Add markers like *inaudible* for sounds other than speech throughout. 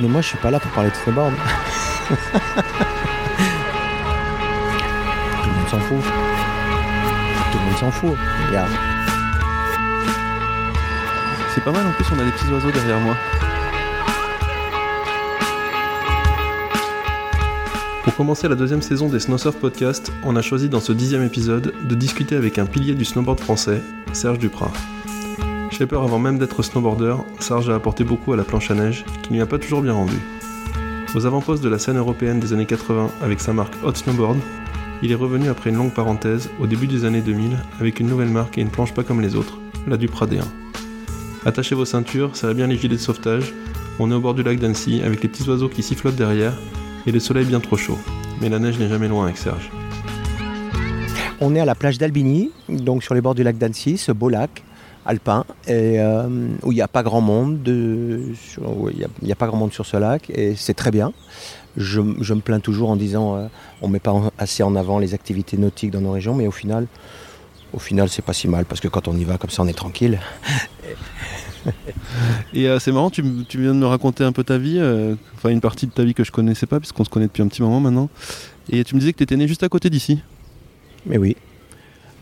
Mais moi, je suis pas là pour parler de snowboard. Tout le monde s'en fout. Tout le monde s'en fout. Regarde. C'est pas mal en plus, on a des petits oiseaux derrière moi. Pour commencer la deuxième saison des Snowsurf Podcast, on a choisi dans ce dixième épisode de discuter avec un pilier du snowboard français, Serge Duprat. Shaper avant même d'être snowboarder, Serge a apporté beaucoup à la planche à neige, qui lui a pas toujours bien rendu. Aux avant-postes de la scène européenne des années 80 avec sa marque Hot Snowboard, il est revenu après une longue parenthèse au début des années 2000 avec une nouvelle marque et une planche pas comme les autres, la Duprat D1. Attachez vos ceintures, ça va bien les gilets de sauvetage, on est au bord du lac d'Annecy avec les petits oiseaux qui sifflotent derrière et le soleil bien trop chaud. Mais la neige n'est jamais loin avec Serge. On est à la plage d'Albigny, donc sur les bords du lac d'Annecy, ce beau lac alpin, et, euh, où il n'y a pas grand monde. De, sur- où il n'y a, pas grand monde sur ce lac, et c'est très bien. Je, je me plains toujours en disant euh, on ne met pas assez en avant les activités nautiques dans nos régions, mais au final, au final, c'est pas si mal parce que quand on y va comme ça, on est tranquille. *laughs* Et euh, c'est marrant, tu viens de me raconter un peu ta vie, euh, enfin une partie de ta vie que je connaissais pas, puisqu'on se connaît depuis un petit moment maintenant. Et tu me disais que tu étais né juste à côté d'ici. Mais oui,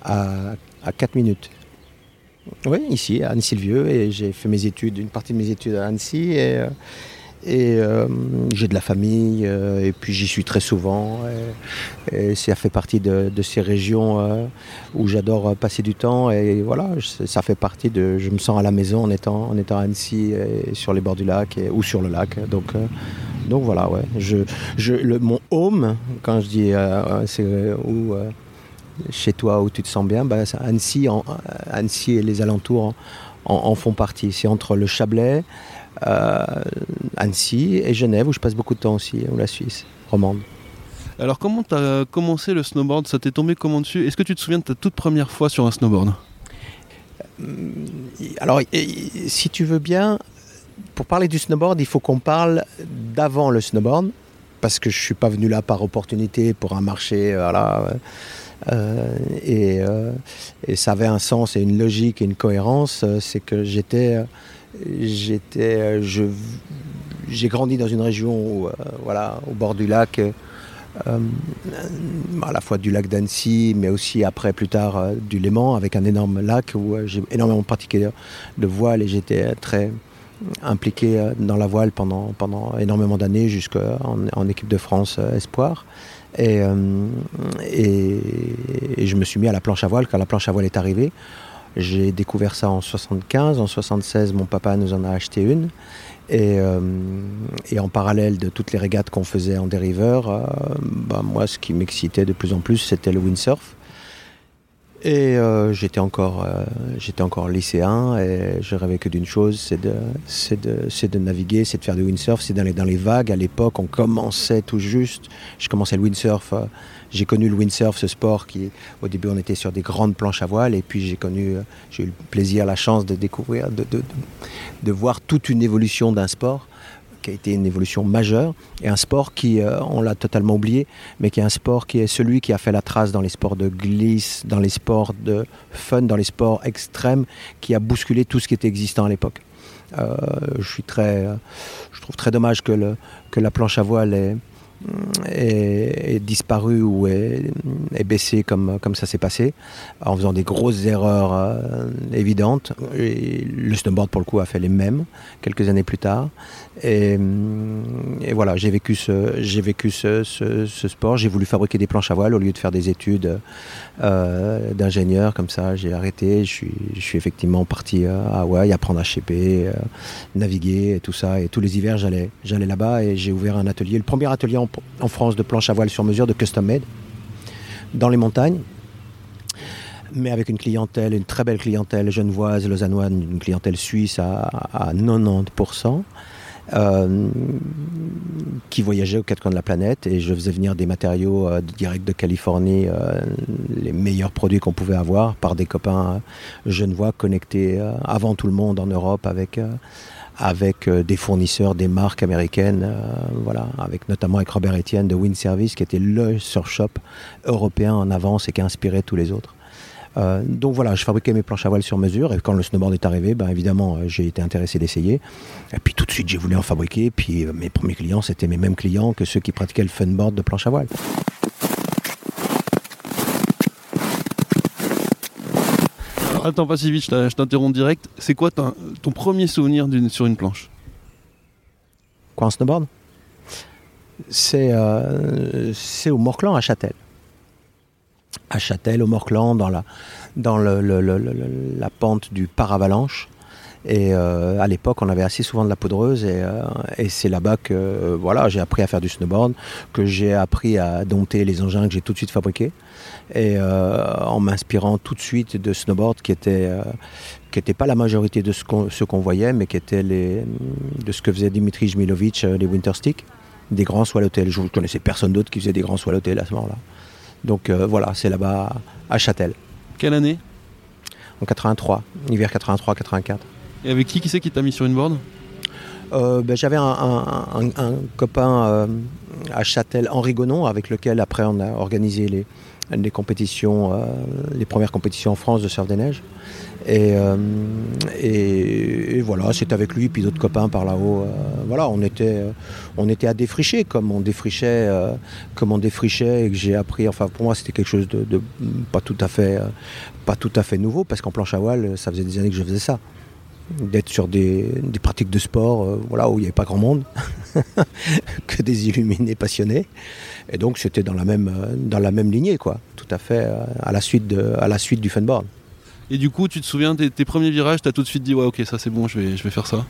à, à 4 minutes. Oui, ici, à Annecy-le-Vieux, et j'ai fait mes études, une partie de mes études à Annecy, et, euh, euh, j'ai de la famille, euh, et puis j'y suis très souvent, et, ça fait partie de, ces régions où j'adore passer du temps, et voilà, ça fait partie de, je me sens à la maison en étant, en étant à Annecy, sur les bords du lac, ou sur le lac, donc... donc voilà, ouais. Je, je, le, mon home, quand je dis c'est où chez toi où tu te sens bien, bah, Annecy, en- Annecy et les alentours en, en- en font partie. C'est entre le Chablais, euh, Annecy et Genève où je passe beaucoup de temps aussi, ou la Suisse romande. Alors comment tu as commencé le snowboard? Ça t'est tombé comment dessus? Est-ce que tu te souviens de ta toute première fois sur un snowboard? Alors, et- et- si tu veux bien, pour parler du snowboard, il faut qu'on parle d'avant le snowboard, parce que je suis pas venu là par opportunité pour un marché, euh, voilà. Euh, et, euh, et ça avait un sens et une logique et une cohérence. euh, C'est que j'étais, j'étais, j'ai grandi dans une région voilà, au bord du lac. à la fois du lac d'Annecy, mais aussi après, plus tard, du Léman, avec un énorme lac où j'ai énormément pratiqué le voile et j'étais très impliqué dans la voile pendant, pendant énormément d'années, jusqu'en en équipe de France Espoir. Et, euh, et, je me suis mis à la planche à voile quand la planche à voile est arrivée. J'ai découvert ça en 75, en 76, mon papa nous en a acheté une. Et, euh, et en parallèle de toutes les régates qu'on faisait en dériveur, euh, bah, moi, ce qui m'excitait de plus en plus, c'était le windsurf. Et euh, j'étais encore, euh, j'étais encore lycéen et je rêvais que d'une chose, c'est de, c'est de, de naviguer, c'est de faire du windsurf, c'est d'aller dans les vagues. À l'époque, on commençait tout juste. Je commençais le windsurf. euh, j'ai connu le windsurf, ce sport qui, au début, on était sur des grandes planches à voile, et puis j'ai connu, euh, j'ai eu le plaisir, la chance de découvrir, de, de, de voir toute une évolution d'un sport qui a été une évolution majeure et un sport qui, euh, on l'a totalement oublié, mais qui est un sport qui est celui qui a fait la trace dans les sports de glisse, dans les sports de fun, dans les sports extrêmes, qui a bousculé tout ce qui était existant à l'époque. Euh, je suis très, euh, je trouve très dommage que, le, que la planche à voile ait, disparu ou est, est baissé comme, comme ça s'est passé, en faisant des grosses erreurs évidentes. Le snowboard, pour le coup, a fait les mêmes quelques années plus tard. Et, voilà, j'ai vécu ce, sport. J'ai voulu fabriquer des planches à voile au lieu de faire des études euh, d'ingénieur comme ça. J'ai arrêté. Je suis, effectivement parti à Hawaï apprendre à shaper, euh, naviguer et tout ça. Et tous les hivers, j'allais, là-bas et j'ai ouvert un atelier, le premier atelier en, France de planches à voile sur mesure de custom made dans les montagnes. Mais avec une clientèle, une très belle clientèle genevoise, lausannoise, une clientèle suisse à 90%. Euh, qui voyageait aux quatre coins de la planète et je faisais venir des matériaux euh, direct de Californie, euh, les meilleurs produits qu'on pouvait avoir par des copains euh, genevois connectés euh, avant tout le monde en Europe avec, avec des fournisseurs, des marques américaines, voilà, avec notamment avec Robert Etienne de Wind Service qui était le surf shop européen en avance et qui a inspiré tous les autres. Donc voilà, je fabriquais mes planches à voile sur mesure et quand le snowboard est arrivé, ben évidemment, j'ai été intéressé d'essayer. Et puis tout de suite, j'ai voulu en fabriquer. Puis mes premiers clients, c'était mes mêmes clients que ceux qui pratiquaient le funboard de planche à voile. Attends, pas si vite, je t'interromps direct. C'est quoi ton premier souvenir sur une planche? Quoi, un snowboard? Euh, C'est au Morclan à Châtel. À Châtel, au Morclan, dans la, dans la pente du paravalanche. Et euh, à l'époque, on avait assez souvent de la poudreuse et, euh, c'est là-bas que voilà, j'ai appris à faire du snowboard, que j'ai appris à dompter les engins que j'ai tout de suite fabriqués et euh, en m'inspirant tout de suite de snowboard qui était euh, qui n'était pas la majorité de ce qu'on voyait, mais qui était les, de ce que faisait Dimitri Jmilovic, euh, les Winterstick, des grands swallowtails. Je ne connaissais personne d'autre qui faisait des grands swallowtails à ce moment-là. Donc voilà, c'est là-bas à Châtel. Quelle année En 83, hiver 83-84. Et avec qui qui c'est qui t'a mis sur une board ben, J'avais un, copain à Châtel, Henri Gonon, avec lequel après on a organisé les, les compétitions, euh, les premières compétitions en France de surf des neiges. Euh, et, et, voilà, c'est avec lui, puis d'autres copains par là-haut. Euh, voilà, on était, on était à défricher comme on défrichait, comme on défrichait et que j'ai appris. Enfin, pour moi, c'était quelque chose de, pas tout à fait, pas tout à fait nouveau parce qu'en planche à voile, ça faisait des années que je faisais ça d'être sur des, pratiques de sport voilà, où il n'y avait pas grand monde, *laughs* que des illuminés passionnés. Et donc c'était dans la même euh, dans lignée quoi, tout à fait euh, à la suite de à la du funboard. Et du coup, tu te souviens de tes premiers virages, tu as tout de suite dit ouais ok ça c'est bon, je vais faire ça.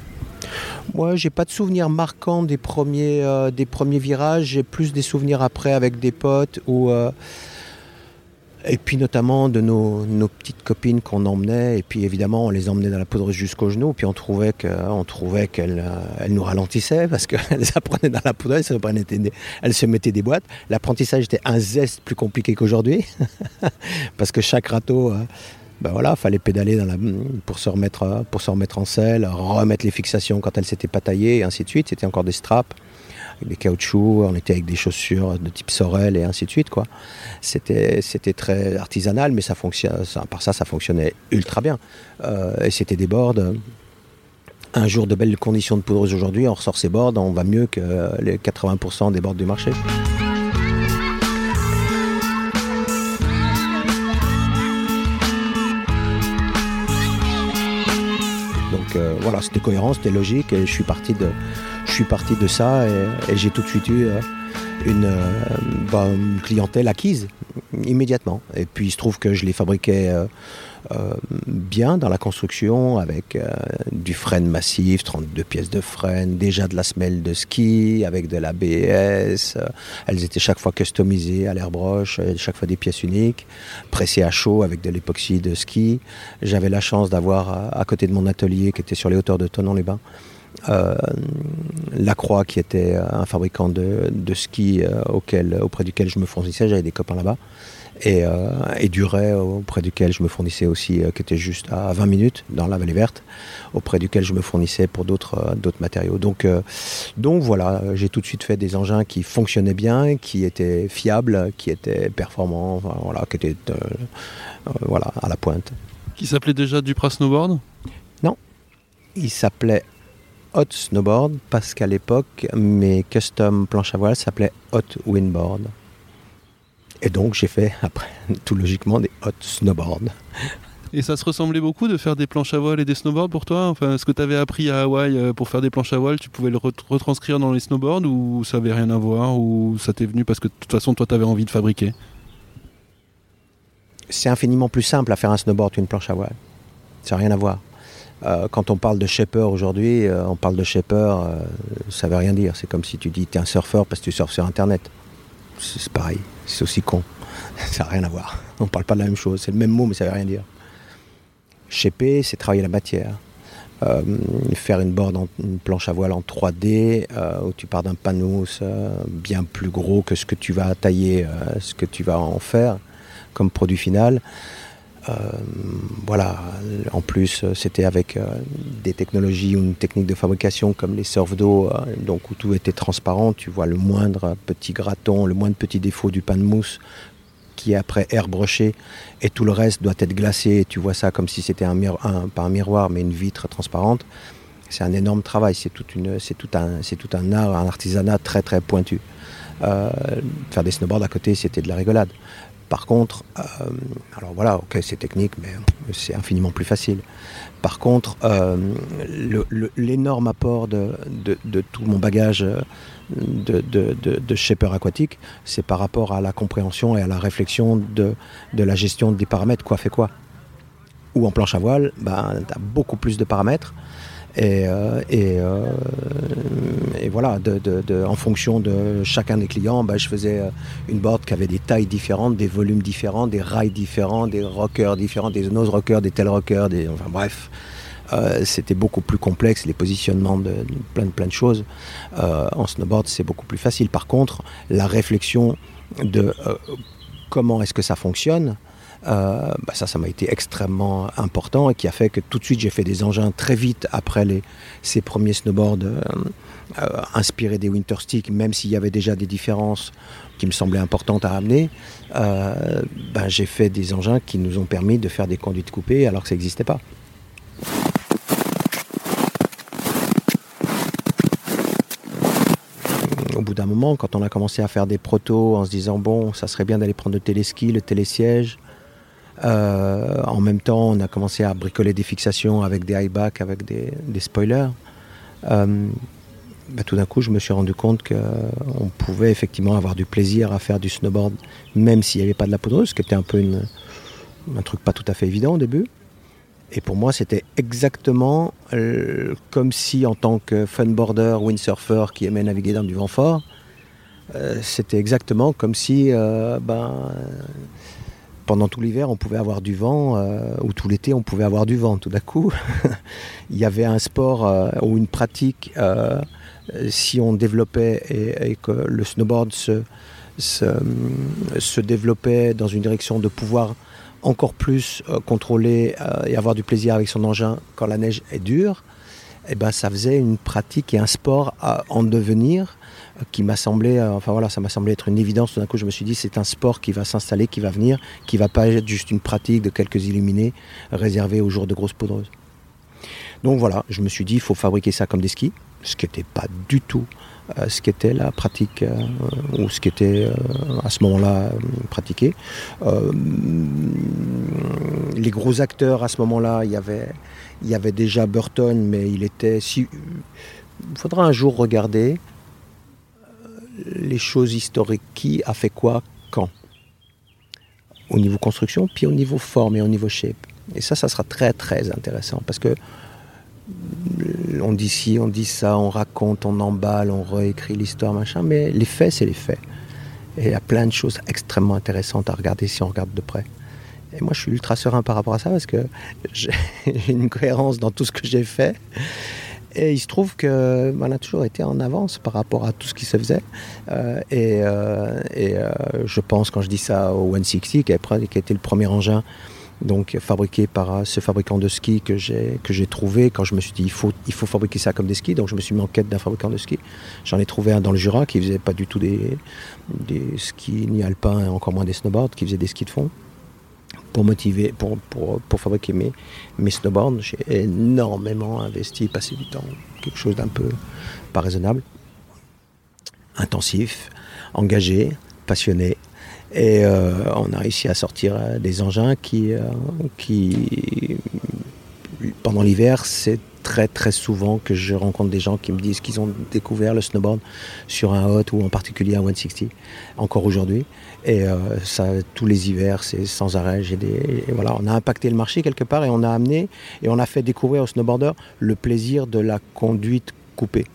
Moi, j'ai pas de souvenirs marquants des premiers euh, des premiers virages. J'ai plus des souvenirs après avec des potes ou et puis notamment de nos, petites copines qu'on emmenait, et puis évidemment on les emmenait dans la poudreuse jusqu'au genou, puis on trouvait qu'elles euh, nous ralentissaient parce qu'elles *laughs* apprenaient dans la poudreuse, elles se mettaient des boîtes. L'apprentissage était un zeste plus compliqué qu'aujourd'hui, *laughs* parce que chaque râteau, euh, ben voilà, fallait pédaler pour, se remettre, pour se remettre en selle, remettre les fixations quand elles s'étaient pas taillées, et ainsi de suite. C'était encore des straps des caoutchoucs, on était avec des chaussures de type Sorel et ainsi de suite. quoi. C'était, très artisanal, mais ça fonctionne, par ça, ça fonctionnait ultra bien. Euh, et c'était des boards. Un jour de belles conditions de poudreuse aujourd'hui, on ressort ces boards, on va mieux que les 80% des boards du marché. Donc euh, voilà, c'était cohérent, c'était logique et je suis parti de, je suis parti de ça et, j'ai tout de suite eu euh, euh, bah, une, clientèle acquise immédiatement. Et puis il se trouve que je les fabriquais bien dans la construction avec du frein massif, 32 pièces de frein, déjà de la semelle de ski avec de l'ABS. elles étaient chaque fois customisées à l'airbrush, chaque fois des pièces uniques, pressées à chaud avec de l'époxy de ski. J'avais la chance d'avoir à côté de mon atelier qui était sur les hauteurs de Tonon-les-Bains euh, Lacroix, qui était euh, un fabricant de, ski euh, auquel, auprès duquel je me fournissais, j'avais des copains là-bas. Et, et, Duret, auprès duquel je me fournissais aussi, qui était juste à 20 minutes dans la vallée verte, auprès duquel je me fournissais pour d'autres d'autres matériaux. Donc, donc voilà, j'ai tout de suite fait des engins qui fonctionnaient bien, qui étaient fiables, qui étaient performants, voilà, qui étaient voilà, à la pointe. Qui s'appelait déjà Duprat Snowboard? Non, il s'appelait Hot Snowboard parce qu'à l'époque, mes custom planches à voile s'appelaient Hot Windboard. Et donc j'ai fait, après, *laughs* tout logiquement, des Hot Snowboard. Et ça se ressemblait beaucoup de faire des planches à voile et des snowboards pour toi? Enfin, ce que tu avais appris à Hawaï euh, pour faire des planches à voile, tu pouvais le retranscrire dans les snowboards ou ça avait rien à voir ou ça t'est venu parce que de toute façon, toi, tu avais envie de fabriquer? C'est infiniment plus simple à faire un snowboard qu'une planche à voile. Ça n'a rien à voir. Euh, quand on parle de shaper aujourd'hui, euh, on parle de shaper, euh, ça veut rien dire. C'est comme si tu dis tu es un surfeur parce que tu surfes sur Internet. C'est pareil, c'est aussi con. *laughs* ça n'a rien à voir. On parle pas de la même chose. C'est le même mot, mais ça veut rien dire. Shaper, c'est travailler la matière. faire une board, une planche à voile en 3D, où tu pars d'un panneau bien plus gros que ce que tu vas tailler, ce que tu vas en faire comme produit final. Euh, voilà, en plus, euh, c'était avec euh, des technologies ou une technique de fabrication comme les surf d'eau, donc où tout était transparent. Tu vois le moindre petit graton, le moindre petit défaut du pain de mousse qui est après air broché et tout le reste doit être glacé. Tu vois ça comme si c'était pas un miroir, mais une vitre transparente. C'est un énorme travail. C'est tout, un, art, un artisanat très très pointu. Faire des snowboards à côté, c'était de la rigolade. Par contre, euh, alors voilà, ok, c'est technique, mais c'est infiniment plus facile. Par contre, euh, l'énorme apport de, tout mon bagage de, de, shaper aquatique, c'est par rapport à la compréhension et à la réflexion de, la gestion des paramètres, quoi fait quoi? Ou en planche à voile, ben, tu as beaucoup plus de paramètres. Et, euh, euh, et, voilà, en fonction de chacun des clients, bah, je faisais euh, une board qui avait des tailles différentes, des volumes différents, des rails différents, des rockers différents, des nose rockers, des tail rockers, enfin bref. c'était beaucoup plus complexe, les positionnements de, plein de choses. en snowboard, c'est beaucoup plus facile. Par contre, la réflexion de comment est-ce que ça fonctionne, euh, bah ça, ça m'a été extrêmement important et qui a fait que tout de suite j'ai fait des engins très vite après les, ces premiers snowboards euh, euh, inspirés des Winterstick, même s'il y avait déjà des différences qui me semblaient importantes à amener. Bah, j'ai fait des engins qui nous ont permis de faire des conduites coupées alors que ça n'existait pas. au bout d'un moment, quand on a commencé à faire des protos en se disant bon, ça serait bien d'aller prendre le téléski, le télésiège, euh, en même temps, on a commencé à bricoler des fixations avec des high back, avec des, spoilers. Euh, bah, tout d'un coup, je me suis rendu compte qu'on pouvait effectivement avoir du plaisir à faire du snowboard, même s'il n'y avait pas de la poudreuse, ce qui était un peu un truc pas tout à fait évident au début. Et pour moi, c'était exactement euh, comme si, en tant que funboarder, windsurfer qui aimait naviguer dans du vent fort, c'était exactement comme si ben, pendant tout l'hiver, on pouvait avoir du vent, euh, ou tout l'été, on pouvait avoir du vent. Tout d'un coup, *laughs* il y avait un sport euh, ou une pratique, euh, si on développait et, que le snowboard se, se, développait dans une direction de pouvoir encore plus contrôler et avoir du plaisir avec son engin quand la neige est dure, et eh ben, ça faisait une pratique et un sport à en devenir qui m'a semblé, euh, enfin voilà, ça m'a semblé être une évidence. Tout d'un coup, je me suis dit, c'est un sport qui va s'installer, qui va venir, qui va pas être juste une pratique de quelques illuminés réservée aux jours de grosses poudreuses. Donc voilà, je me suis dit, il faut fabriquer ça comme des skis, ce qui n'était pas du tout euh, ce qui était la pratique euh, ou ce qui était à ce moment-là pratiqué. les gros acteurs à ce moment-là, il y avait, il y avait déjà Burton, mais il était. Il faudra un jour regarder les choses historiques, qui a fait quoi, quand? Au niveau construction, puis au niveau forme et au niveau shape. Et ça, ça sera très très intéressant parce que on dit ci, on dit ça, on raconte, on emballe, on réécrit l'histoire, machin, mais les faits, c'est les faits. Et il y a plein de choses extrêmement intéressantes à regarder si on regarde de près. Et moi, je suis ultra serein par rapport à ça parce que *laughs* j'ai une cohérence dans tout ce que j'ai fait. Et il se trouve qu'on a toujours été en avance par rapport à tout ce qui se faisait. Euh, et, euh, euh, je pense, quand je dis ça au 160, qui qui a été le premier engin donc fabriqué par ce fabricant de ski que j'ai trouvé quand je me suis dit il faut fabriquer ça comme des skis. Donc je me suis mis en quête d'un fabricant de ski. J'en ai trouvé un dans le Jura qui faisait pas du tout des skis ni alpins encore moins des snowboards qui faisait des skis de fond pour motiver, pour, pour, pour fabriquer mes, mes snowboards. J'ai énormément investi, passé du temps, quelque chose d'un peu pas raisonnable, intensif, engagé, passionné. Et euh, on a réussi à sortir euh, des engins qui, euh, qui pendant l'hiver, c'est très très souvent que je rencontre des gens qui me disent qu'ils ont découvert le snowboard sur un hot ou en particulier un 160 encore aujourd'hui. Et euh, ça tous les hivers c'est sans arrêt j'ai des voilà. On a impacté le marché quelque part et on a amené et on a fait découvrir aux snowboarders le plaisir de la conduite coupée.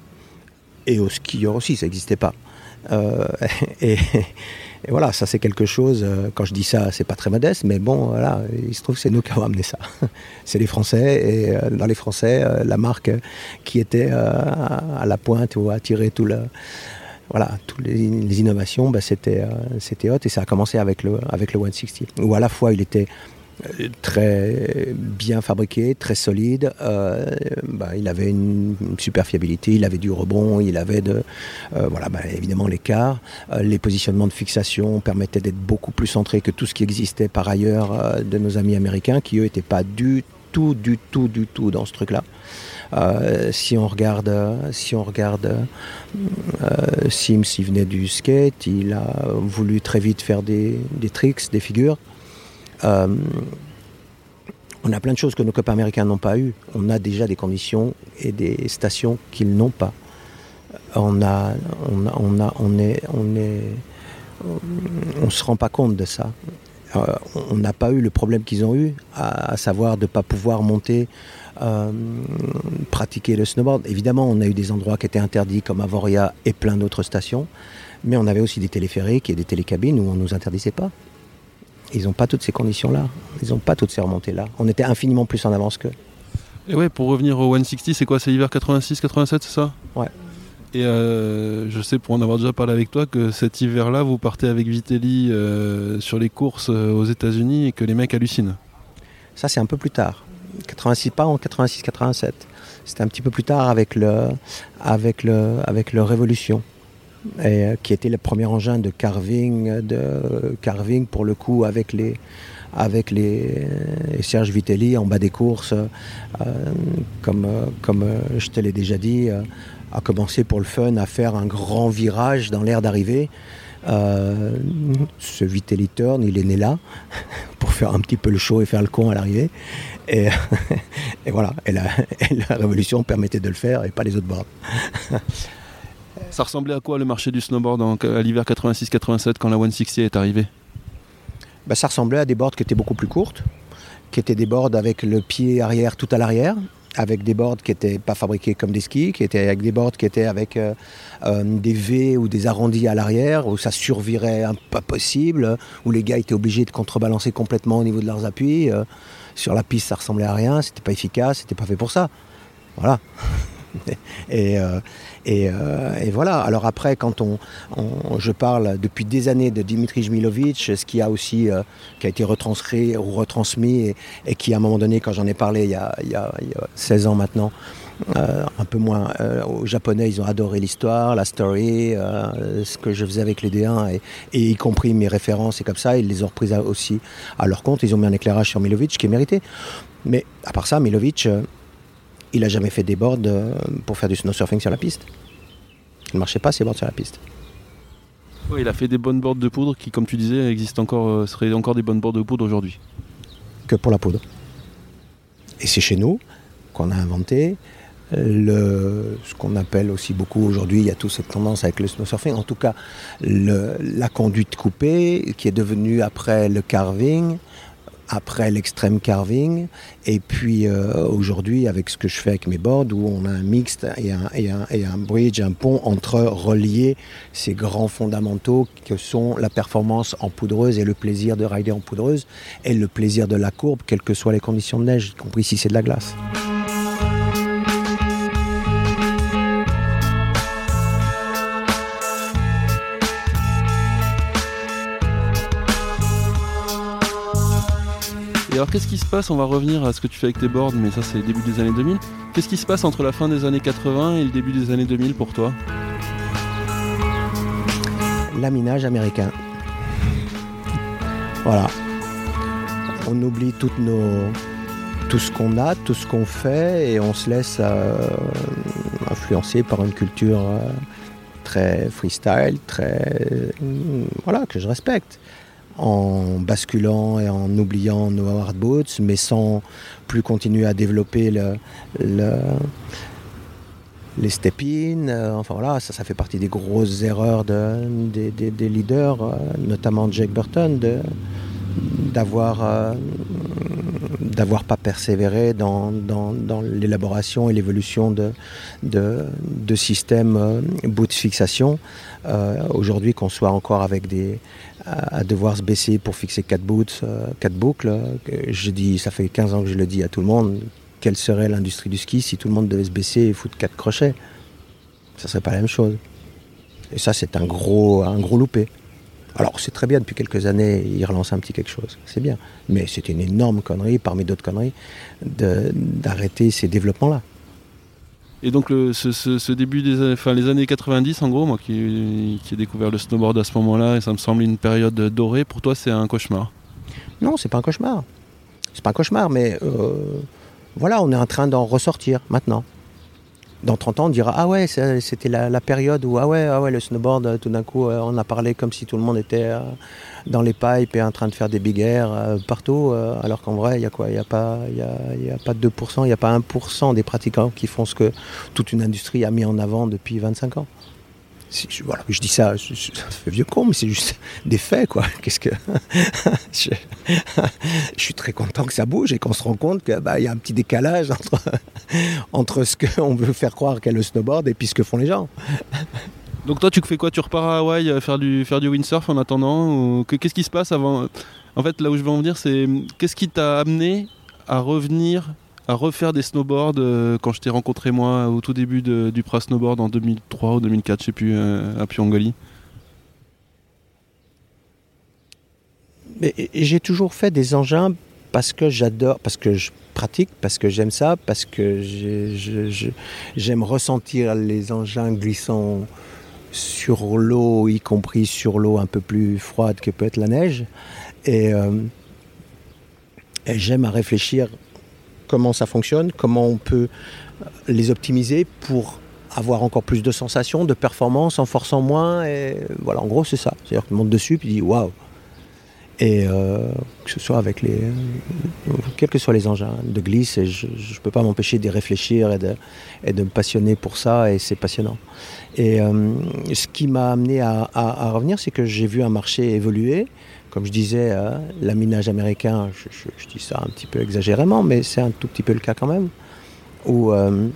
Et aux skieurs aussi ça n'existait pas. Euh, *laughs* et et voilà, ça c'est quelque chose, euh, quand je dis ça, c'est pas très modeste, mais bon, voilà, il se trouve que c'est nous qui avons amené ça. *laughs* c'est les Français, et euh, dans les Français, euh, la marque qui était à la pointe ou à tirer tout le, voilà, toutes les, innovations, bah, c'était, c'était hot, et ça a commencé avec le, avec le 160, où à la fois il était très bien fabriqué, très solide. Euh, bah, il avait une, super fiabilité, il avait du rebond, il avait de, euh, voilà, bah, évidemment l'écart. Euh, les positionnements de fixation permettaient d'être beaucoup plus centrés que tout ce qui existait par ailleurs de nos amis américains, qui eux n'étaient pas du tout, du tout, du tout dans ce truc-là. si on regarde, si on regarde Sims, il venait du skate, il a voulu très vite faire des, des tricks, des figures. Euh, on a plein de choses que nos copains américains n'ont pas eu. On a déjà des conditions et des stations qu'ils n'ont pas. On a, on a, se rend pas compte de ça. Euh, on n'a pas eu le problème qu'ils ont eu, à, savoir de ne pas pouvoir monter, euh, pratiquer le snowboard. Évidemment, on a eu des endroits qui étaient interdits, comme Avoria et plein d'autres stations, mais on avait aussi des téléphériques et des télécabines où on ne nous interdisait pas. Ils n'ont pas toutes ces conditions-là. Ils n'ont pas toutes ces remontées-là. On était infiniment plus en avance qu'eux. Et ouais, pour revenir au 160, c'est quoi? C'est l'hiver 86-87, c'est ça? Ouais. Et euh, je sais, pour en avoir déjà parlé avec toi, que cet hiver-là, vous partez avec Vitelli euh, sur les courses euh, aux États-Unis et que les mecs hallucinent. Ça, c'est un peu plus tard. 86, pas en 86-87. C'était un petit peu plus tard avec le, avec le, avec le Révolution euh, qui était le premier engin de carving, de carving pour le coup avec les avec les Serge Vitelli en bas des courses, euh, comme, comme je te l'ai déjà dit, euh, a commencé pour le fun à faire un grand virage dans l'air d'arrivée. ce Vitelli Turn, il est né là *laughs* pour faire un petit peu le show et faire le con à l'arrivée. Et, *laughs* voilà, *laughs* et la, révolution permettait de le faire et pas les autres bords. Ça ressemblait à quoi le marché du snowboard à l'hiver 86-87 quand la 160 est arrivée? Bah, Ça ressemblait à des boards qui étaient beaucoup plus courtes, qui étaient des boards avec le pied arrière tout à l'arrière, avec des boards qui n'étaient pas fabriqués comme des skis, qui étaient avec des boards qui étaient avec euh, euh, des V ou des arrondis à l'arrière, où ça survirait un pas possible, où les gars étaient obligés de contrebalancer complètement au niveau de leurs appuis. Euh, sur la piste, ça ressemblait à rien, c'était pas efficace, c'était pas fait pour ça. Voilà. *laughs* et, euh, et, voilà. Alors après, quand on, je parle depuis des années de Dimitri Jmilovic, ce qui a aussi euh, qui a été retranscrit ou retransmis et, qui à un moment donné, quand j'en ai parlé il y, a, 16 ans maintenant, euh, un peu moins. aux Japonais, ils ont adoré l'histoire, la story, ce que je faisais avec les D1, et, et, y compris mes références et comme ça, ils les ont reprises aussi à leur compte. Ils ont mis un éclairage sur Milovic qui est mérité. Mais à part ça, Milovic, il n'a jamais fait des boards euh, pour faire du snow surfing sur la piste. Il ne marchait pas ces boards sur la piste. il a fait des bonnes boards de poudre qui, comme tu disais, existent encore, euh, seraient encore des bonnes boards de poudre aujourd'hui. Que pour la poudre. Et c'est chez nous qu'on a inventé le, ce qu'on appelle aussi beaucoup aujourd'hui, il y a toute cette tendance avec le snow surfing, en tout cas la conduite coupée qui est devenue après le carving, après l'extrême carving, et puis euh, aujourd'hui avec ce que je fais avec mes boards, où on a un mixte et un, et un, et un bridge, un pont entre relier ces grands fondamentaux que sont la performance en poudreuse et le plaisir de rider en poudreuse, et le plaisir de la courbe, quelles que soient les conditions de neige, y compris si c'est de la glace. Et alors qu'est-ce qui se passe? On va revenir à ce que tu fais avec tes boards, mais ça c'est le début des années 2000. Qu'est-ce qui se passe entre la fin des années 80 et le début des années 2000 pour toi? L'aminage américain. Voilà. On oublie toutes nos, tout ce qu'on a, tout ce qu'on fait, et on se laisse euh, influencer par une culture euh, très freestyle, très voilà que je respecte en basculant et en oubliant nos hard boots, mais sans plus continuer à développer le, les step-in. Euh, enfin voilà, ça, fait partie des grosses erreurs des, leaders, euh, notamment Jake Burton, d'avoir euh, d'avoir pas persévéré dans, l'élaboration et l'évolution de, systèmes boot fixation. Aujourd'hui, qu'on soit encore avec des, à, devoir se baisser pour fixer quatre euh, quatre boucles. Euh, je dis, ça fait 15 ans que je le dis à tout le monde, quelle serait l'industrie du ski si tout le monde devait se baisser et foutre quatre crochets? Ça serait pas la même chose. Et ça, c'est un gros loupé. Alors c'est très bien, depuis quelques années, ils relancent un petit quelque chose, c'est bien. Mais c'est une énorme connerie, parmi d'autres conneries, d'arrêter ces développements-là. Et donc ce, début des enfin, les années 90, en gros, moi qui, qui ai découvert le snowboard à ce moment-là, et ça me semble une période dorée, pour toi c'est un cauchemar? Non, c'est pas un cauchemar. C'est pas un cauchemar, mais euh, voilà, on est en train d'en ressortir maintenant dans 30 ans, on dira Ah ouais, c'était la, période où ah ouais, ah ouais, le snowboard, euh, tout d'un coup, euh, on a parlé comme si tout le monde était euh, dans les pipes et en train de faire des big air partout, alors qu'en vrai, il a quoi Il n'y a, y a pas 2%, il n'y a pas 1% des pratiquants qui font ce que toute une industrie a mis en avant depuis 25 ans je, voilà, je dis ça, je, fais vieux con, mais c'est juste des faits, quoi. *laughs* Qu'est-ce que *laughs* *laughs* je, suis très content que ça bouge et qu'on se rend compte qu'il bah, y a un petit décalage entre, entre ce qu'on veut faire croire qu'est le snowboard et puis ce que font les gens. Donc toi, tu fais quoi? Tu repars à Hawaï euh, faire du, faire du windsurf en attendant Qu'est-ce qui se passe avant? En fait, là où je veux en venir, c'est qu'est-ce qui t'a amené à revenir à refaire des snowboards euh, quand je t'ai rencontré moi au tout début du Pra Snowboard en 2003 ou 2004, je sais plus, euh, à Pyongyang J'ai toujours fait des engins parce que j'adore, parce que je pratique, parce que j'aime ça, parce que j'aime ressentir les engins glissant sur l'eau, y compris sur l'eau un peu plus froide que peut être la neige. Et, euh, et j'aime à réfléchir comment ça fonctionne, comment on peut les optimiser pour avoir encore plus de sensations, de performance en forçant moins. Et voilà, en gros, c'est ça. C'est-à-dire que tu montes dessus, puis dis waouh. Et euh, que ce soit avec les. quels que soient les engins de glisse, je ne peux pas m'empêcher d'y réfléchir et de, me passionner pour ça, et c'est passionnant. Et euh, ce qui m'a amené à revenir, c'est que j'ai vu un marché évoluer comme je disais, euh, l'aminage américain, je, dis ça un petit peu exagérément, mais c'est un tout petit peu le cas quand même, euh,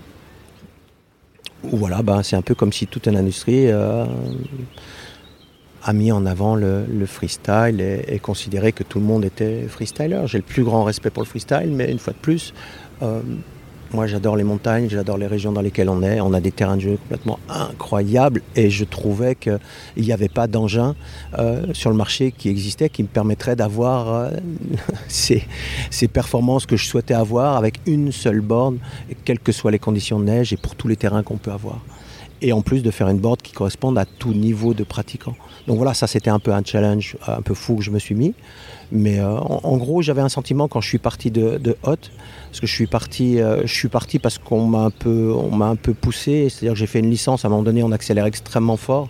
voilà, ben, c'est un peu comme si toute une industrie euh, a mis en avant le, freestyle et, et, considéré que tout le monde était freestyler. J'ai le plus grand respect pour le freestyle, mais une fois de plus, moi, j'adore les montagnes, j'adore les régions dans lesquelles on est. On a des terrains de jeu complètement incroyables et je trouvais qu'il n'y avait pas d'engin euh, sur le marché qui existait qui me permettrait d'avoir euh, *laughs* ces, performances que je souhaitais avoir avec une seule borne, quelles que soient les conditions de neige et pour tous les terrains qu'on peut avoir. Et en plus de faire une board qui corresponde à tout niveau de pratiquant. Donc voilà, ça c'était un peu un challenge un peu fou que je me suis mis. Mais euh, en, gros, j'avais un sentiment quand je suis parti de, Hot, parce que je suis parti, euh, je suis parti parce qu'on m'a un peu, un peu poussé. C'est-à-dire que j'ai fait une licence. À un moment donné, on accélère extrêmement fort.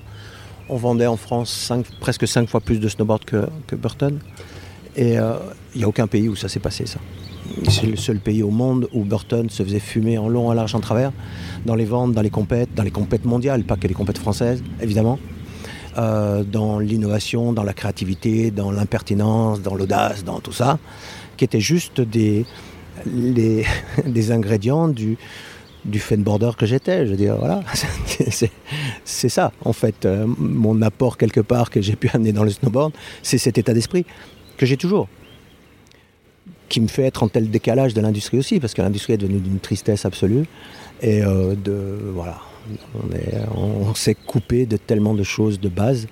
On vendait en France presque 5 fois plus de snowboard que, que Burton. Et euh, il n'y a aucun pays où ça s'est passé, ça. C'est le seul pays au monde où Burton se faisait fumer en long, en large, en travers, dans les ventes, dans les compètes, dans les compètes mondiales, pas que les compètes françaises, évidemment. Euh, dans l'innovation, dans la créativité, dans l'impertinence, dans l'audace, dans tout ça, qui étaient juste des, *laughs* ingrédients du, du fanboarder que j'étais. Je veux dire, voilà, *laughs* c'est ça, en fait, euh, mon apport quelque part que j'ai pu amener dans le snowboard, c'est cet état d'esprit que j'ai toujours qui me fait être en tel décalage de l'industrie aussi, parce que l'industrie est devenue d'une tristesse absolue. Et euh, de, voilà, on s'est coupé de tellement de choses de base.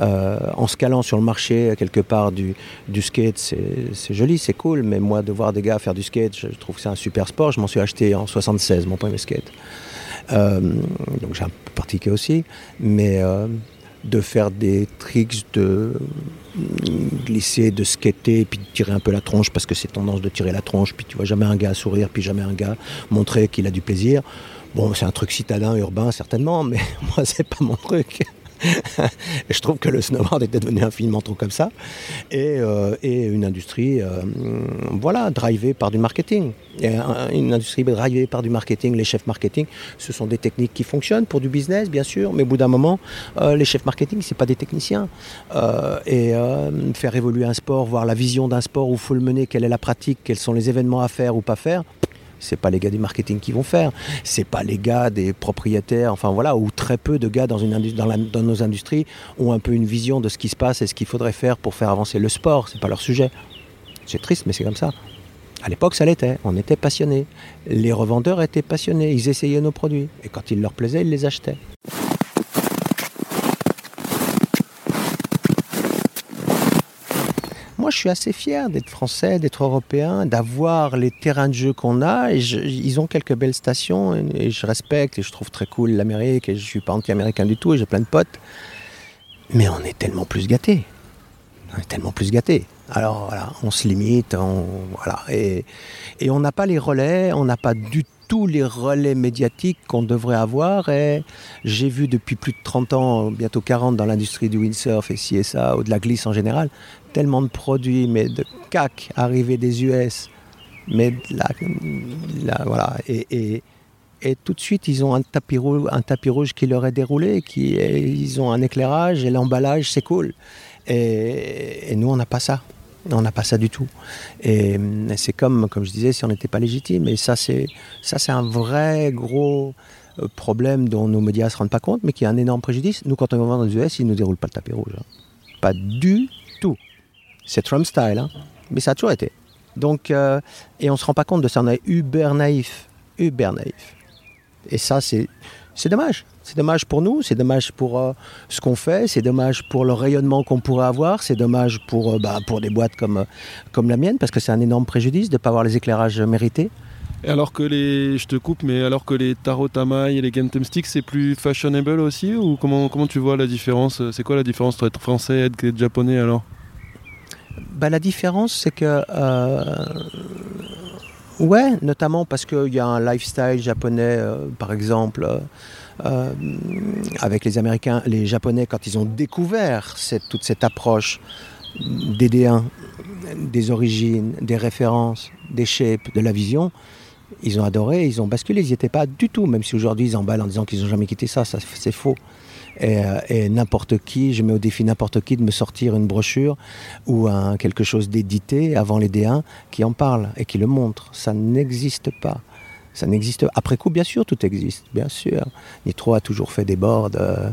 Euh, en se calant sur le marché quelque part du, skate, c'est joli, c'est cool, mais moi de voir des gars faire du skate, je trouve que c'est un super sport. Je m'en suis acheté en 76, mon premier skate. Euh, donc j'ai un peu pratiqué aussi, mais de faire des tricks, de glisser, de skater, puis de tirer un peu la tronche parce que c'est tendance de tirer la tronche, puis tu vois jamais un gars sourire, puis jamais un gars montrer qu'il a du plaisir. Bon, c'est un truc citadin, urbain, certainement, mais *laughs* moi, c'est pas mon truc. Je trouve que le snowboard était devenu infiniment trop comme ça. Et, euh, une industrie, euh, voilà, drivée par du marketing. Et une industrie drivée par du marketing, les chefs marketing, ce sont des techniques qui fonctionnent pour du business, bien sûr, mais au bout d'un moment, euh, les chefs marketing, c'est pas des techniciens. et faire évoluer un sport, voir la vision d'un sport, où il faut le mener, quelle est la pratique, quels sont les événements à faire ou pas faire, c'est pas les gars du marketing qui vont faire, c'est pas les gars des propriétaires, enfin voilà, ou très peu de gars dans nos industries ont un peu une vision de ce qui se passe et ce qu'il faudrait faire pour faire avancer le sport, c'est pas leur sujet. C'est triste, mais c'est comme ça. À l'époque, ça l'était. On était passionnés. Les revendeurs étaient passionnés. Ils essayaient nos produits. Et quand ils leur plaisaient, ils les achetaient. Moi, je suis assez fier d'être français, d'être européen, d'avoir les terrains de jeu qu'on a. Et ils ont quelques belles stations et, je respecte et je trouve très cool l'Amérique. Et je suis pas anti-américain du tout et j'ai plein de potes. Mais on est tellement plus gâtés. On est tellement plus gâtés. Alors voilà, on se limite, voilà, et, et on n'a pas les relais, on n'a pas du tout tous les relais médiatiques qu'on devrait avoir. Et j'ai vu depuis plus de 30 ans, bientôt 40 dans l'industrie du windsurf et ci et ça, ou de la glisse en général, tellement de produits, mais de cac arrivés des US. Mais là, voilà. Et, tout de suite, ils ont un tapis, rouge, qui leur est déroulé, qui ils ont un éclairage et l'emballage, c'est cool. Et nous, on n'a pas ça. On n'a pas ça du tout. Et, c'est comme, comme je disais, si on n'était pas légitime. Et ça, c'est ça, c'est un vrai gros euh, problème dont nos médias ne se rendent pas compte, mais qui est un énorme préjudice. Nous, quand on va dans les US, ils ne nous déroulent pas le tapis rouge. Hein. Pas du tout. C'est Trump style, hein. mais ça a toujours été. Donc, euh, et on ne se rend pas compte de ça. On est uber naïf. Uber naïf. Et ça, c'est dommage. C'est dommage pour nous, c'est dommage pour euh, ce qu'on fait, c'est dommage pour le rayonnement qu'on pourrait avoir, c'est dommage pour, euh, bah, pour des boîtes comme, euh, comme la mienne, parce que c'est un énorme préjudice de ne pas avoir les éclairages mérités. alors que les, je te coupe, mais alors que les tarot tamaï et les Gantum Sticks, c'est plus fashionable aussi Ou comment, comment tu vois la différence C'est quoi la différence entre être français et être japonais alors? Bah, La différence, c'est que. Ouais, notamment parce qu'il y a un lifestyle japonais, par exemple. Euh, avec les Américains, les Japonais, quand ils ont découvert toute cette approche des D1, des origines, des références, des shapes, de la vision, ils ont adoré, ils ont basculé, ils n'y étaient pas du tout, même si aujourd'hui ils emballent en disant qu'ils n'ont jamais quitté ça, ça c'est faux. Et, euh, n'importe qui, je mets au défi n'importe qui de me sortir une brochure ou quelque chose d'édité avant les D1 qui en parle et qui le montre. Ça n'existe pas. Ça n'existe Après coup, bien sûr, tout existe, bien sûr. Nitro a toujours fait des boards, euh,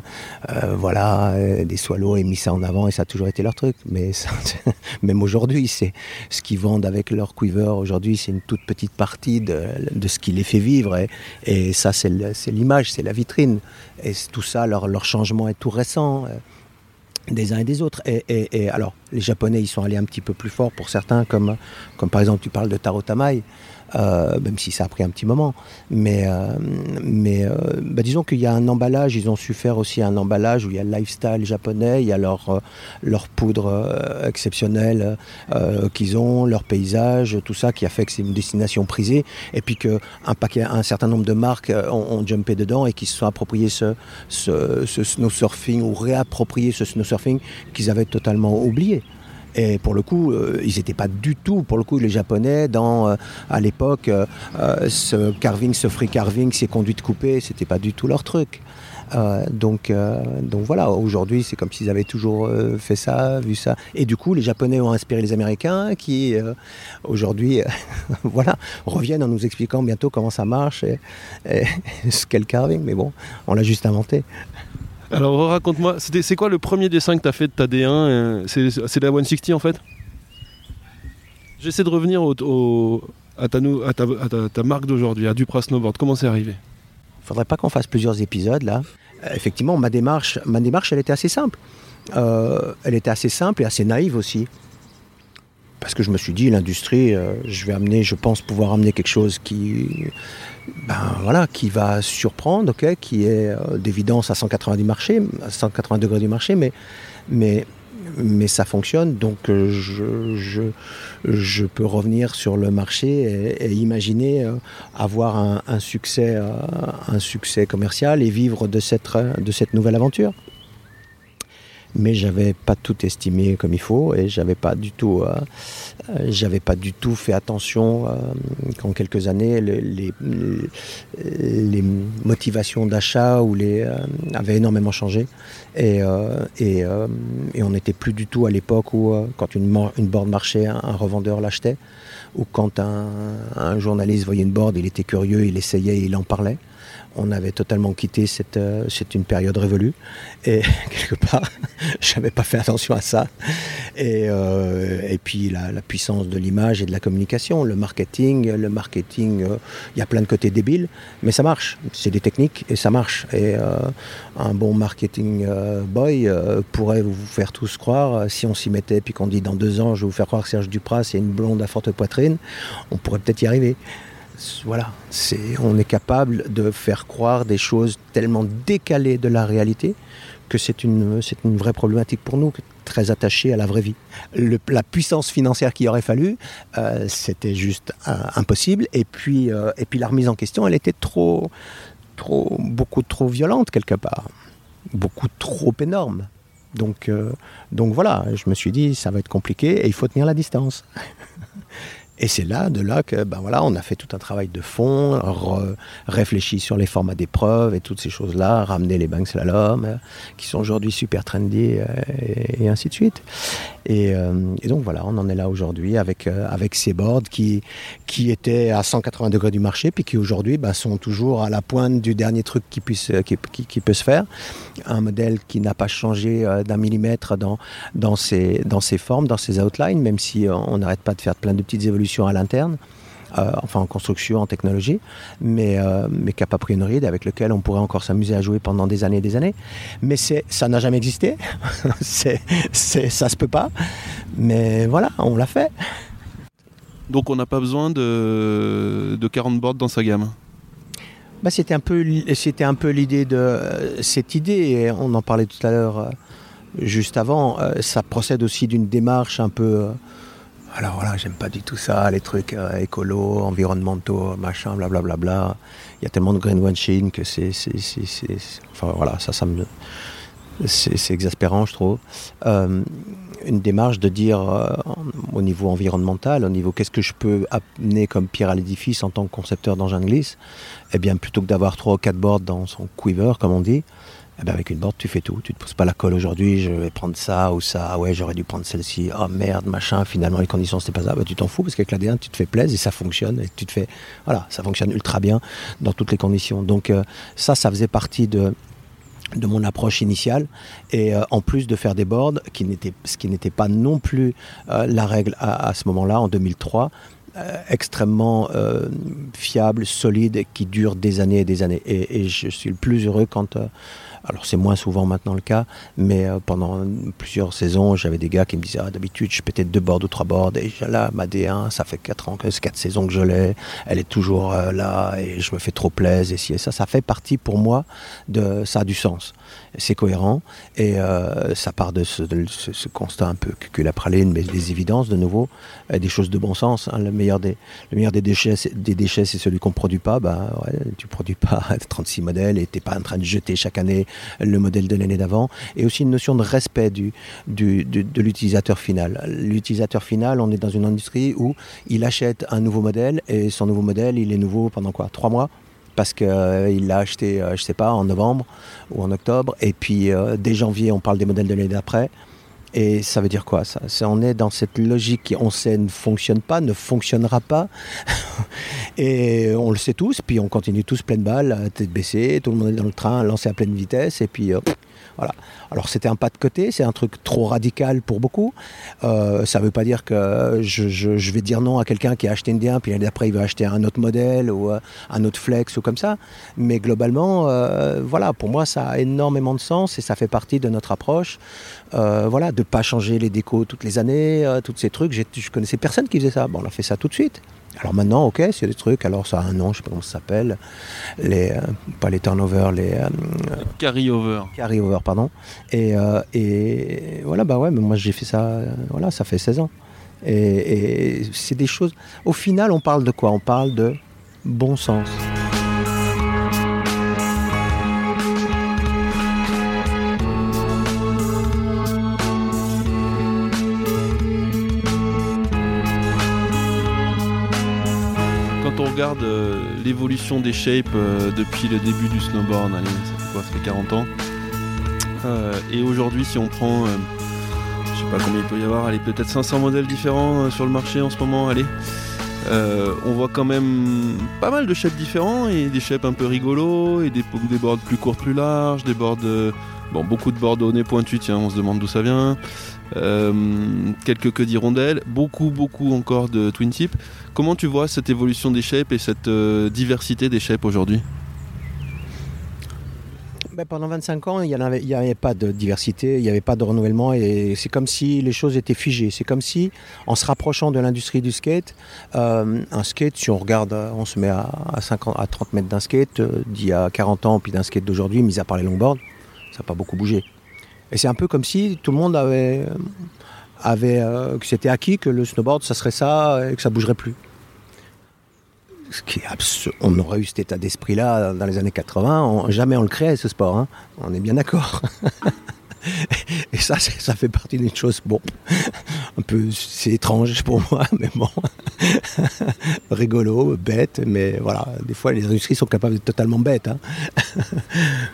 euh, voilà, euh, des swallows et mis ça en avant et ça a toujours été leur truc. Mais *laughs* même aujourd'hui, c'est ce qu'ils vendent avec leur quiver. Aujourd'hui, c'est une toute petite partie de, ce qui les fait vivre. Et, ça, c'est l'image, c'est la vitrine. Et tout ça, leur, leur changement est tout récent des uns et des autres. Et, alors, les Japonais, ils sont allés un petit peu plus fort pour certains, comme, comme par exemple, tu parles de Taro Tamai. Euh, même si ça a pris un petit moment. Mais, euh, mais euh, bah, disons qu'il y a un emballage, ils ont su faire aussi un emballage où il y a le lifestyle japonais, il y a leur, leur poudre exceptionnelle qu'ils ont, leur paysage, tout ça qui a fait que c'est une destination prisée, et puis qu'un paquet, un certain nombre de marques ont, jumpé dedans et qui se sont appropriés ce, ce, ce snow surfing ou réapproprié ce snow surfing qu'ils avaient totalement oublié. Et pour le coup, euh, ils n'étaient pas du tout, pour le coup, les Japonais, dans, euh, à l'époque, euh, ce carving, ce free carving, ces conduites coupées, c'était pas du tout leur truc. donc, donc voilà, aujourd'hui c'est comme s'ils avaient toujours fait ça, vu ça. Et du coup, les Japonais ont inspiré les Américains qui, aujourd'hui, *laughs* voilà, reviennent en nous expliquant bientôt comment ça marche et, et *laughs* ce qu'est le carving. Mais bon, on l'a juste inventé. Alors raconte-moi, c'est quoi le premier dessin que tu as fait de ta D1 euh, C'est la 160 en fait? J'essaie de revenir à, ta, marque d'aujourd'hui, à Dupra Snowboard. Comment c'est arrivé? Faudrait pas qu'on fasse plusieurs épisodes là. Euh, effectivement, ma démarche, ma démarche, elle était assez simple. Euh, elle était assez simple et assez naïve aussi. Parce que je me suis dit, l'industrie, je vais amener, je pense pouvoir amener quelque chose qui, ben voilà, qui va surprendre, ok, qui est euh, d'évidence à 180 du marché, à 180 degrés du marché, mais, mais, ça fonctionne, donc euh, je, peux revenir sur le marché et, imaginer euh, avoir un, succès, commercial et vivre de cette nouvelle aventure mais j'avais pas tout estimé comme il faut et j'avais pas du tout, euh, euh, j'avais pas du tout fait attention euh, qu'en quelques années les, motivations d'achat ou les avaient énormément changé. Et, et, et on n'était plus du tout à l'époque où quand une, une borne marchait, un, revendeur l'achetait ou quand un, un, journaliste voyait une board, il était curieux, il essayait, il en parlait on avait totalement quitté cette, euh, c'est une période révolue. Et *laughs* quelque part *laughs* j'avais pas fait attention à ça. Et, euh, puis la, puissance de l'image et de la communication le marketing le marketing il euh, y a plein de côtés débiles mais ça marche. C'est des techniques et ça marche. Et un bon marketing boy pourrait vous faire tous croire si on s'y mettait puis qu'on dit dans deux ans je vais vous faire croire que Serge Duprat c'est une blonde à forte poitrine on pourrait peut-être y arriver voilà, on est capable de faire croire des choses tellement décalées de la réalité que c'est une, c'est une vraie problématique pour nous, très attachée à la vraie vie. La puissance financière qu'il aurait fallu, euh, c'était juste impossible. Et puis, euh, et puis la remise en question, elle était trop, trop, beaucoup trop violente quelque part, beaucoup trop énorme. Donc, euh, donc voilà, je me suis dit, ça va être compliqué et il faut tenir la distance. *laughs* Et c'est là, de là que, ben voilà, on a fait tout un travail de fond, réfléchi sur les formats d'épreuves et toutes ces choses-là, ramener les banks slalom, euh, qui sont aujourd'hui super trendy euh, et, ainsi de suite. Et, euh, et donc voilà, on en est là aujourd'hui avec, euh, avec ces boards qui, qui étaient à 180 degrés du marché, puis qui aujourd'hui ben, sont toujours à la pointe du dernier truc qui, puisse, qui, peut se faire. Un modèle qui n'a pas changé d'un millimètre dans, dans, ses, dans ses formes, dans ses outlines, même si on n'arrête pas de faire plein de petites évolutions à l'interne, euh, enfin en construction, en technologie, mais, euh, mais qui n'a pas pris une ride, avec lequel on pourrait encore s'amuser à jouer pendant des années et des années. Mais ça n'a jamais existé, *laughs* c'est, ça se peut pas, mais voilà, on l'a fait. Donc on n'a pas besoin de, de 40 boards dans sa gamme bah, c'était un peu c'était un peu l'idée de euh, cette idée et on en parlait tout à l'heure euh, juste avant euh, ça procède aussi d'une démarche un peu alors voilà j'aime pas du tout ça les trucs euh, écolo environnementaux machin blablabla bla, bla, bla. il y a tellement de greenwashing que c'est enfin voilà ça ça me c'est exaspérant je trouve euh, une démarche de dire euh, au niveau environnemental au niveau qu'est-ce que je peux amener comme pierre à l'édifice en tant que concepteur d'engin de glisse eh bien plutôt que d'avoir trois ou quatre boards dans son quiver comme on dit eh bien, avec une board tu fais tout. Tu te poses pas la colle aujourd'hui je vais prendre ça ou ça. Ouais j'aurais dû prendre celle-ci. Oh merde machin. Finalement les conditions c'était pas ça. Bah, tu t'en fous parce qu'avec l'AD1 tu te fais plaisir et ça fonctionne et tu te fais voilà ça fonctionne ultra bien dans toutes les conditions. Donc euh, ça ça faisait partie de de mon approche initiale. Et euh, en plus de faire des boards qui n'était ce qui n'était pas non plus euh, la règle à, ce moment là en 2003 euh, extrêmement euh, fiable solide qui dure des années et des années. Et, je suis le plus heureux quand euh, alors c'est moins souvent maintenant le cas mais euh, pendant plusieurs saisons j'avais des gars qui me disaient ah, d'habitude je pétais deux bords ou trois bords. Et là ma D1 ça fait quatre ans que quatre saisons que je l'ai. Elle est toujours euh, là et je me fais trop plaisir et si et ça. Ça fait partie pour moi de ça a du sens c'est cohérent. Et euh, ça part de ce, constat un peu que la praline mais des évidences de nouveau euh, des choses de bon sens hein. le meilleur des le meilleur déchets des c'est celui qu'on produit pas. Bah tu produis pas *laughs* 36 modèles et t'es pas en train de jeter chaque année le modèle de l'année d'avant. Et aussi une notion de respect de l'utilisateur final. L'utilisateur final on est dans une industrie où il achète un nouveau modèle et son nouveau modèle il est nouveau pendant quoi? Trois mois? Parce qu'il euh, l'a acheté euh, je sais pas en novembre ou en octobre. Et puis euh, dès janvier on parle des modèles de l'année d'après. Et ça veut dire quoi ça? On est dans cette logique qui on sait ne fonctionne pas ne fonctionnera pas. *laughs* Et on le sait tous puis on continue tous pleine balle tête baissée tout le monde est dans le train lancé à pleine vitesse et puis euh, alors c'était un pas de côté c'est un truc trop radical pour beaucoup. Euh, ça veut pas dire que je, vais dire non à quelqu'un qui a acheté une bien puis après il va acheter un autre modèle ou euh, un autre flex ou comme ça. Mais globalement euh, voilà pour moi ça a énormément de sens et ça fait partie de notre approche. Voilà de pas changer les décos toutes les années toutes ces trucs. Je connaissais personne qui faisait ça. Bon on a fait ça tout de suite Alors maintenant, ok, c'est des trucs, alors ça a un nom, je sais pas comment ça s'appelle, les, euh, pas les turnover, les euh, Carry-over. carry-over, pardon. Et, euh, et voilà, bah ouais, mais moi j'ai fait ça, voilà, ça fait 16 ans. Et, et c'est des choses. Au final, on parle de quoi? On parle de bon sens. Regarde euh, l'évolution des shapes euh, depuis le début du snowboard, allez, ça fait quoi Ça fait 40 ans. Euh, et aujourd'hui, si on prend, je sais pas combien il peut y avoir, allez, peut-être 500 modèles différents sur le marché en ce moment, allez. On voit quand même pas mal de shapes différents et des shapes un peu rigolos et des, des boards plus courtes, plus larges, des boards. Bon, beaucoup de boards au nez pointu, tiens, on se demande d'où ça vient. Euh, quelques queues d'hirondelles, beaucoup, beaucoup encore de twin tip. Comment tu vois cette évolution des shapes et cette euh, diversité des shapes aujourd'hui? Ben, pendant 25 ans, il n'y avait, avait, pas de diversité, il n'y avait pas de renouvellement et c'est comme si les choses étaient figées. C'est comme si, en se rapprochant de l'industrie du skate, euh, un skate, si on regarde, on se met à, 50, à 30 mètres d'un skate d'il y a 40 ans, puis d'un skate d'aujourd'hui, mis à part les longboards, ça n'a pas beaucoup bougé. Et c'est un peu comme si tout le monde avait, avait euh, que c'était acquis que le snowboard, ça serait ça et que ça bougerait plus. Ce qui est On aurait eu cet état d'esprit-là dans les années 80. jamais on le créait, ce sport. Hein. On est bien d'accord. *laughs* *laughs* Et ça, ça fait partie d'une chose, bon, un peu, c'est étrange pour moi, *laughs* mais bon, *laughs* rigolo, bête, mais voilà, des fois les industries sont capables d'être totalement bêtes. Hein.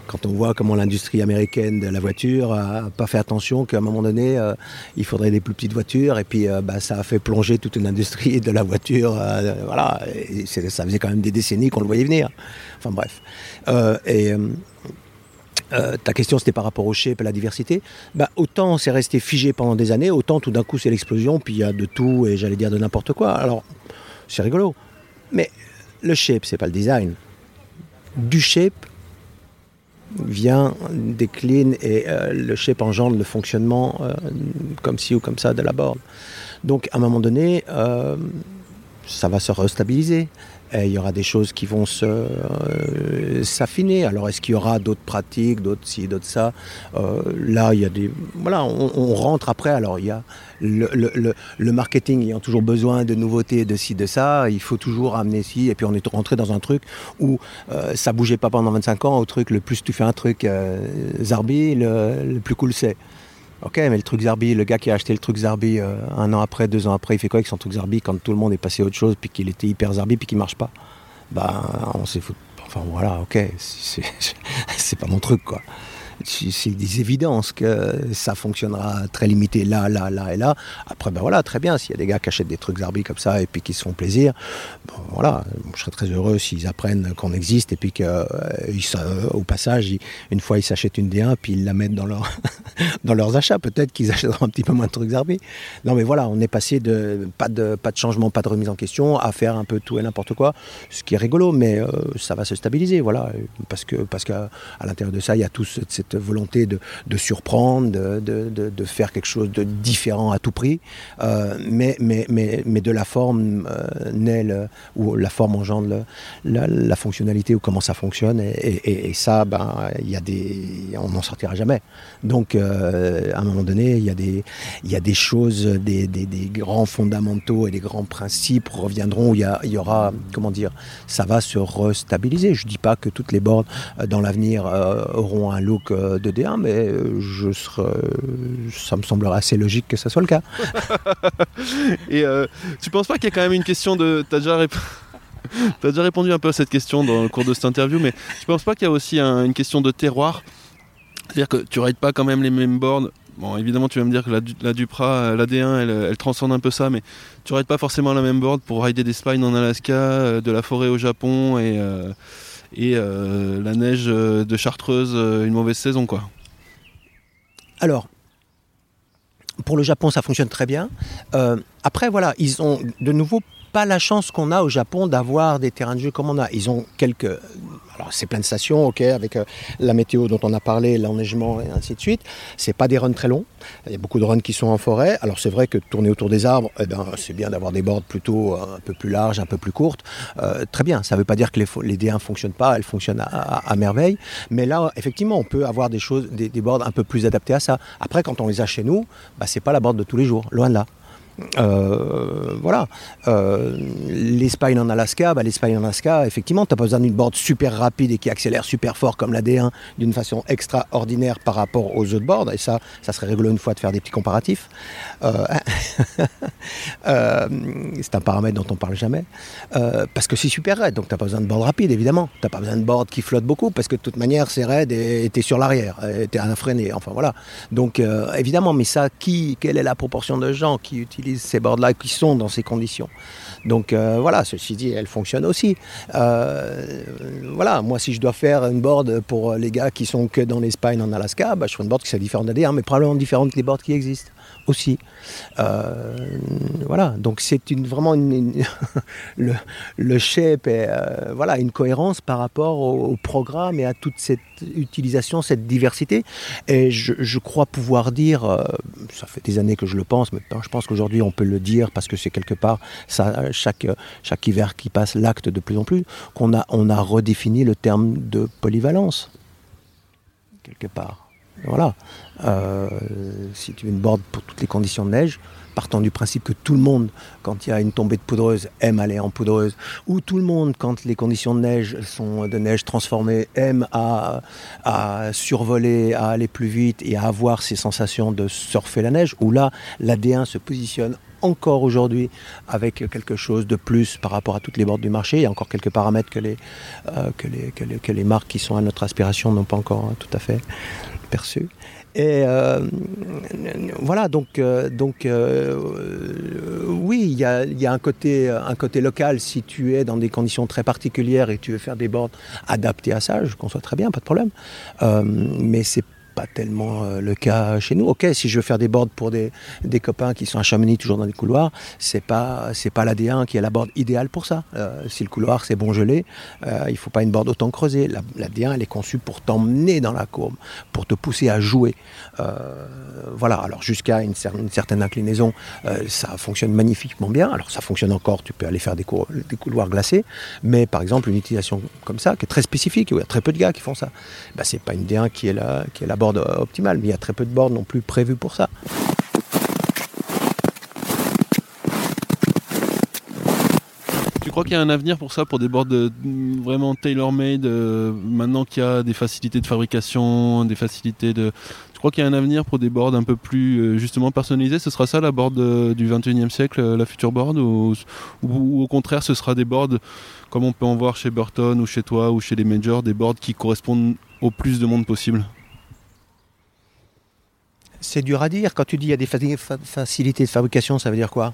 Quand on voit comment l'industrie américaine de la voiture a pas fait attention qu'à un moment donné, euh, il faudrait des plus petites voitures, et puis euh, bah, ça a fait plonger toute une industrie de la voiture, euh, voilà, ça faisait quand même des décennies qu'on le voyait venir. Enfin bref. et euh, ta question c'était par rapport au shape et la diversité. Bah, autant c'est resté figé pendant des années, autant tout d'un coup c'est l'explosion, puis il y a de tout et j'allais dire de n'importe quoi. Alors c'est rigolo. Mais le shape, c'est pas le design. Du shape vient, décline et euh, le shape engendre le fonctionnement euh, comme ci ou comme ça de la board. Donc à un moment donné, ça va se restabiliser il y aura des choses qui vont euh, s'affiner. Alors est-ce qu'il y aura d'autres pratiques, d'autres ci, d'autres ça? Euh, Là, il y a des. Voilà, on, rentre après. Alors il y a le, le, le, marketing ayant toujours besoin de nouveautés, de ci, de ça. Il faut toujours amener ci. Et puis on est rentré dans un truc où euh, ça bougeait pas pendant 25 ans. Au truc, le plus tu fais un truc Zarbi, le, plus cool c'est. Ok, mais le truc Zarbi, le gars qui a acheté le truc Zarbi euh, un an après, deux ans après, il fait quoi avec son truc Zarbi quand tout le monde est passé à autre chose, puis qu'il était hyper Zarbi, puis qu'il marche pas? Bah, on s'est foutu. Enfin voilà, ok, c'est *laughs* pas mon truc quoi c'est des évidences que ça fonctionnera très limité là, là, là et là. Après, ben voilà, très bien, s'il y a des gars qui achètent des trucs Zarbi comme ça et puis qui se font plaisir, voilà, je serais très heureux s'ils apprennent qu'on existe et puis qu'au euh, passage, une fois ils s'achètent une D1 puis ils la mettent dans, leur *laughs* dans leurs achats. Peut-être qu'ils achèteront un petit peu moins de trucs Zarbi. Non, mais voilà, on est passé de pas, de pas de changement, pas de remise en question à faire un peu tout et n'importe quoi, ce qui est rigolo, mais euh, ça va se stabiliser, voilà, parce que parce qu'à l'intérieur de ça, il y a tout volonté de, surprendre, de, faire quelque chose de différent à tout prix, euh, mais, mais, mais, mais, de la forme euh, naît ou la forme engendre la, fonctionnalité ou comment ça fonctionne, et, ça, ben, y a des, on n'en sortira jamais. Donc, euh, à un moment donné, il y a des, y a des choses, des, grands fondamentaux et des grands principes reviendront. Il y, y aura, comment dire, ça va se restabiliser. Je dis pas que toutes les bornes dans l'avenir auront un look de D1, mais euh, serais, ça me semblerait assez logique que ça soit le cas. *laughs* Et euh, tu penses pas qu'il y a quand même une question de. Tu as déjà *laughs* déjà répondu un peu à cette question dans le cours de cette interview, mais tu penses pas qu'il y a aussi une question de terroir? C'est-à-dire que tu rides pas quand même les mêmes boards Bon, évidemment, tu vas me dire que la, la la D1, elle, transcende un peu ça, mais tu rides pas forcément la même board pour rider des spines en Alaska, euh, de la forêt au Japon et, et euh, la neige euh, de Chartreuse euh, une mauvaise saison quoi. Alors, pour le Japon, ça fonctionne très bien. après, voilà, ils ont de nouveau pas la chance qu'on a au Japon d'avoir des terrains de jeu comme on a. Ils ont quelques. Alors, c'est plein de stations, ok, avec euh, la météo dont on a parlé, l'enneigement et ainsi de suite. C'est pas des runs très longs. Il y a beaucoup de runs qui sont en forêt. Alors, c'est vrai que tourner autour des arbres, eh ben, c'est bien d'avoir des boards plutôt euh, un peu plus larges, un peu plus courtes. Euh, très bien. Ça ne veut pas dire que les, les D1 ne fonctionnent pas. Elles fonctionnent à, merveille. Mais là, effectivement, on peut avoir des choses, des, boards un peu plus adaptés à ça. Après, quand on les a chez nous, bah, c'est pas la board de tous les jours. Loin de là. Euh, voilà. Euh, L'Espagne en Alaska, bah, l'Espagne en Alaska, effectivement, tu n'as pas besoin d'une board super rapide et qui accélère super fort comme la D1 d'une façon extraordinaire par rapport aux autres boards. Et ça, ça serait rigolo une fois de faire des petits comparatifs. Euh, *laughs* c'est un paramètre dont on parle jamais. parce que c'est super raide, donc tu n'as pas besoin de board rapide, évidemment. Tu n'as pas besoin de board qui flotte beaucoup parce que de toute manière, c'est raide et tu es sur l'arrière, tu es un freiné. Enfin voilà. Donc évidemment, mais ça, qui, quelle est la proportion de gens qui utilisent ces boards-là, qui sont dans ces conditions. Donc euh, voilà, ceci dit, elle fonctionne aussi. Euh, voilà, moi si je dois faire une board pour les gars qui sont que dans les spines en Alaska, bah, je ferai une board qui soit différente d'ADR, mais probablement différente des boards qui existent aussi. Euh, voilà, donc c'est une, vraiment une, *laughs* le, le, shape euh, voilà, une cohérence par rapport au, programme et à toute cette utilisation, cette diversité. Et je, je crois pouvoir dire, euh, ça fait des années que je le pense, mais je pense qu'aujourd'hui on peut le dire parce que c'est quelque part, ça, chaque, chaque hiver qui passe, l'acte de plus en plus, qu'on a, on a redéfini le terme de polyvalence, quelque part. Voilà. Euh, si tu veux une board pour toutes les conditions de neige, partant du principe que tout le monde, quand il y a une tombée de poudreuse, aime aller en poudreuse, ou tout le monde, quand les conditions de neige sont de neige transformée, aime à, survoler, à aller plus vite et à avoir ces sensations de surfer la neige, où là, l'AD1 se positionne encore aujourd'hui avec quelque chose de plus par rapport à toutes les bordes du marché. Il y a encore quelques paramètres que les, euh, que les, que les, que les marques qui sont à notre aspiration n'ont pas encore tout à fait perçu. Et euh, voilà, donc, euh, donc euh, oui, il y a, y a, un, côté, un côté local. Si tu es dans des conditions très particulières et tu veux faire des boards adaptés à ça, je conçois très bien, pas de problème. mais c'est pas tellement euh, le cas chez nous. Ok, si je veux faire des boards pour des, des copains qui sont à Chamonix, toujours dans les couloirs, c'est pas c'est pas la D1 qui est la board idéale pour ça. Euh, si le couloir c'est bon gelé, euh, il faut pas une board autant creusée. La, la, D1 elle est conçue pour t'emmener dans la courbe, pour te pousser à jouer. voilà. Alors jusqu'à une, certaine inclinaison, ça fonctionne magnifiquement bien. Alors ça fonctionne encore. Tu peux aller faire des, des, couloirs glacés, mais par exemple une utilisation comme ça qui est très spécifique, où il y a très peu de gars qui font ça. Bah, c'est pas une D1 qui est la qui est la mais il y a très peu de boards non plus prévus pour ça. Tu crois qu'il y a un avenir pour ça, pour des boards vraiment tailor-made, euh, maintenant qu'il y a des facilités de fabrication, des facilités de... Tu crois qu'il y a un avenir pour des boards un peu plus euh, justement personnalisés Ce sera ça la board euh, du 21e siècle, la future board ou, ou, au contraire ce sera des boards comme on peut en voir chez Burton ou chez toi ou chez les majors, des boards qui correspondent au plus de monde possible? C'est dur à dire. Quand tu dis qu'il y a des facilités de fabrication, ça veut dire quoi?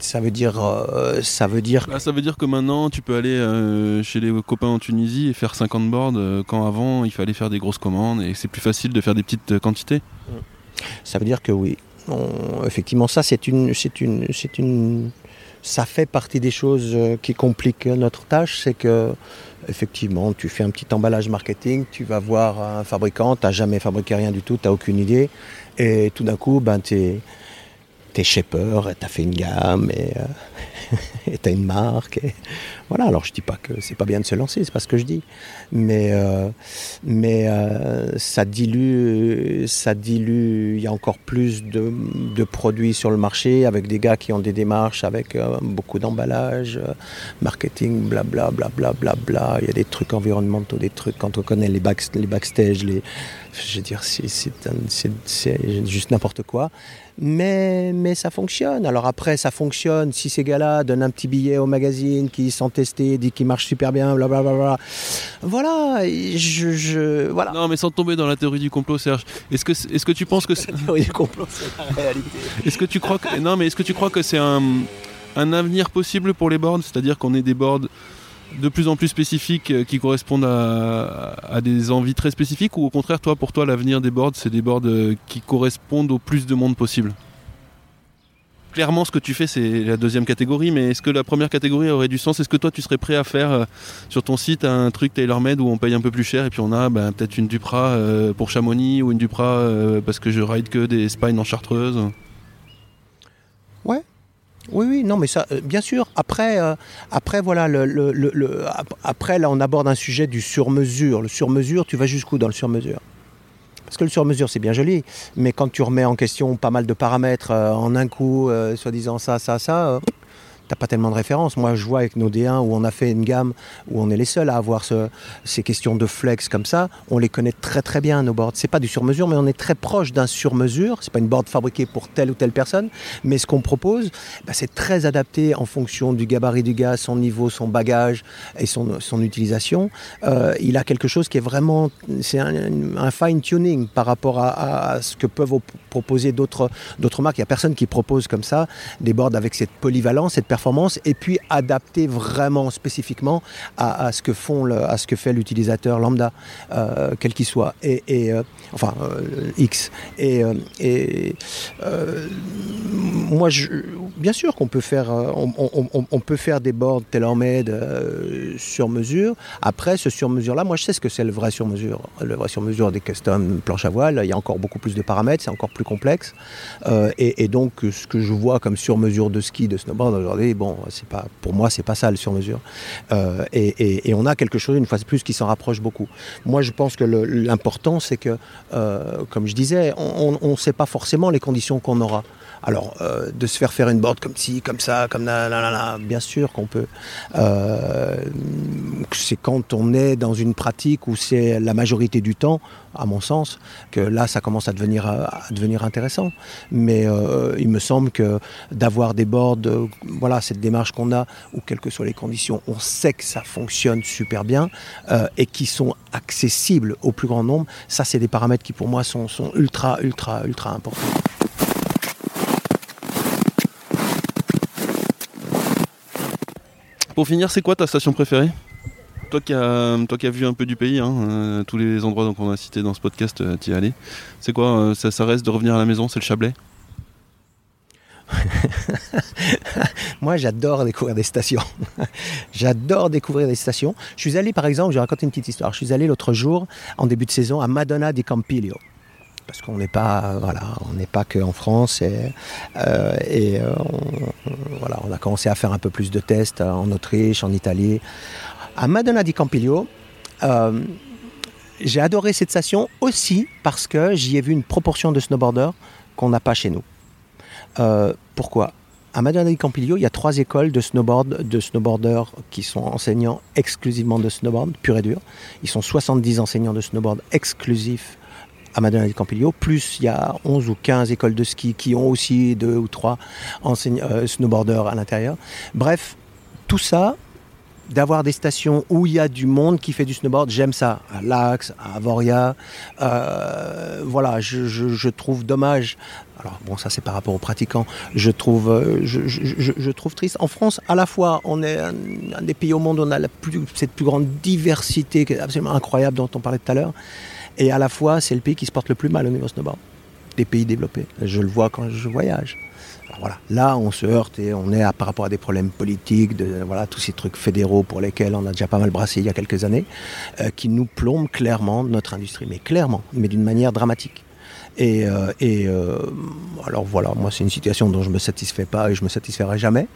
Ça veut dire, euh, ça veut dire. Bah, ça veut dire que maintenant, tu peux aller euh, chez les copains en Tunisie et faire 50 boards, euh, quand avant, il fallait faire des grosses commandes et c'est plus facile de faire des petites quantités. Ça veut dire que oui. effectivement, ça, c'est une, c'est une, c'est une, ça fait partie des choses qui compliquent notre tâche, c'est que effectivement, tu fais un petit emballage marketing, tu vas voir un fabricant, tu n'as jamais fabriqué rien du tout, tu n'as aucune idée, et tout d'un coup, ben, tu es, es shaper, tu as fait une gamme, et euh, *laughs* tu as une marque. Et, voilà, alors je dis pas que c'est pas bien de se lancer, c'est pas ce que je dis, mais euh, mais euh, ça dilue, ça dilue. Il y a encore plus de, de, produits sur le marché avec des gars qui ont des démarches avec euh, beaucoup d'emballage, marketing, blabla, blabla, blabla. Il y a des trucs environnementaux, des trucs quand on connaît les, back, les backstage, les, je veux dire, c'est juste n'importe quoi. Mais, mais ça fonctionne. Alors après, ça fonctionne si ces gars-là donnent un petit billet au magazine qui sont testé, dit qu'il marche super bien, blablabla. Voilà, je, je, voilà. Non, mais sans tomber dans la théorie du complot, Serge. Est-ce que, est-ce que tu penses que *laughs* c'est... la théorie du complot, c'est la réalité. Est-ce que tu crois que, non, mais est-ce que tu crois que c'est un, un avenir possible pour les boards, c'est-à-dire qu'on ait des boards de plus en plus spécifiques euh, qui correspondent à, des envies très spécifiques ou au contraire toi pour toi l'avenir des boards c'est des boards euh, qui correspondent au plus de monde possible? Clairement, ce que tu fais, c'est la deuxième catégorie, mais est-ce que la première catégorie aurait du sens? Est-ce que toi, tu serais prêt à faire euh, sur ton site un truc tailor-made où on paye un peu plus cher et puis on a ben, peut-être une Dupra pour Chamonix ou une Dupra parce que je ride que des spines en chartreuse? Ouais. Oui, oui, non, mais ça, bien sûr. Après, après voilà, après là, on aborde un sujet du sur-mesure. Le sur-mesure, tu vas jusqu'où dans le sur-mesure? Parce que le sur-mesure, c'est bien joli, mais quand tu remets en question pas mal de paramètres euh, en un coup, euh, soi-disant ça, ça, ça, euh, t'as pas tellement de références. Moi, je vois avec nos D1 où on a fait une gamme où on est les seuls à avoir ce, ces questions de flex comme ça. On les connaît très très bien nos boards. C'est pas du sur-mesure, mais on est très proche d'un sur-mesure. C'est pas une board fabriquée pour telle ou telle personne, mais ce qu'on propose, bah, c'est très adapté en fonction du gabarit du gars, son niveau, son bagage et son, utilisation. Euh, il a quelque chose qui est vraiment, c'est un, fine tuning par rapport à, à, ce que peuvent proposer d'autres d'autres marques. Il y a personne qui propose comme ça des boards avec cette polyvalence, cette performance, et puis adapté vraiment spécifiquement à, ce que font le, à ce que fait l'utilisateur lambda, euh, quel qu'il soit, et, euh, enfin euh, X. Et, moi, je, bien sûr qu'on peut faire, on, peut faire des boards tailor-made sur mesure. Après, ce sur mesure-là, moi, je sais ce que c'est le vrai sur mesure. Le vrai sur mesure des custom planches à voile, il y a encore beaucoup plus de paramètres, c'est encore plus complexe. et donc, ce que je vois comme sur mesure de ski, de snowboard aujourd'hui, bon, c'est pas, pour moi, c'est pas ça le sur mesure. Euh, et, on a quelque chose, une fois de plus, qui s'en rapproche beaucoup. Moi, je pense que l'important, c'est que, euh, comme je disais, on ne sait pas forcément les conditions qu'on aura. Alors, euh, de se faire faire une board comme ci, comme ça, comme là, là, là, là bien sûr qu'on peut. C'est quand on est dans une pratique où c'est la majorité du temps, à mon sens, que là, ça commence à devenir, devenir intéressant. Mais euh, il me semble que d'avoir des boards, euh, voilà, cette démarche qu'on a, où quelles que soient les conditions, on sait que ça fonctionne super bien euh, et qui sont accessibles au plus grand nombre, ça, c'est des paramètres qui, pour moi, sont ultra, ultra, ultra importants. Pour finir, c'est quoi ta station préférée? Toi qui, as, vu un peu du pays, hein, euh, tous les endroits qu'on a cités dans ce podcast, euh, tu y es allé. C'est quoi euh, ça, ça, reste de revenir à la maison C'est le Chablais? *laughs* Moi, j'adore découvrir des stations. *laughs* j'adore découvrir des stations. Je suis allé, par exemple, je vais raconter une petite histoire. Je suis allé l'autre jour, en début de saison, à Madonna di Campiglio parce qu'on n'est pas voilà on n'est pas qu'en France et, euh, euh, voilà on a commencé à faire un peu plus de tests en Autriche en Italie à Madonna di Campiglio euh, j'ai adoré cette station aussi parce que j'y ai vu une proportion de snowboarders qu'on n'a pas chez nous euh, pourquoi? À Madonna di Campiglio, il y a trois écoles de snowboard, de snowboarders qui sont enseignants exclusivement de snowboard, pur et dur. Ils sont 70 enseignants de snowboard exclusifs à Madonna di Campiglio, plus il y a 11 ou 15 écoles de ski qui ont aussi deux ou trois euh, snowboarders à l'intérieur. Bref, tout ça, d'avoir des stations où il y a du monde qui fait du snowboard, j'aime ça. À Lax, à Avoria, euh, voilà, je, trouve dommage. Alors bon, ça c'est par rapport aux pratiquants. Je trouve, euh, je, trouve triste. En France, à la fois, on est un, des pays au monde où on a la plus, cette plus grande diversité absolument incroyable dont on parlait tout à l'heure. Et à la fois, c'est le pays qui se porte le plus mal au niveau snowboard des pays développés. Je le vois quand je voyage. Voilà, là, on se heurte et on est par rapport à des problèmes politiques, de voilà tous ces trucs fédéraux pour lesquels on a déjà pas mal brassé il y a quelques années, euh, qui nous plombent clairement notre industrie, mais clairement, mais d'une manière dramatique. Et, euh, et euh, alors voilà, moi c'est une situation dont je me satisfais pas et je me satisferai jamais,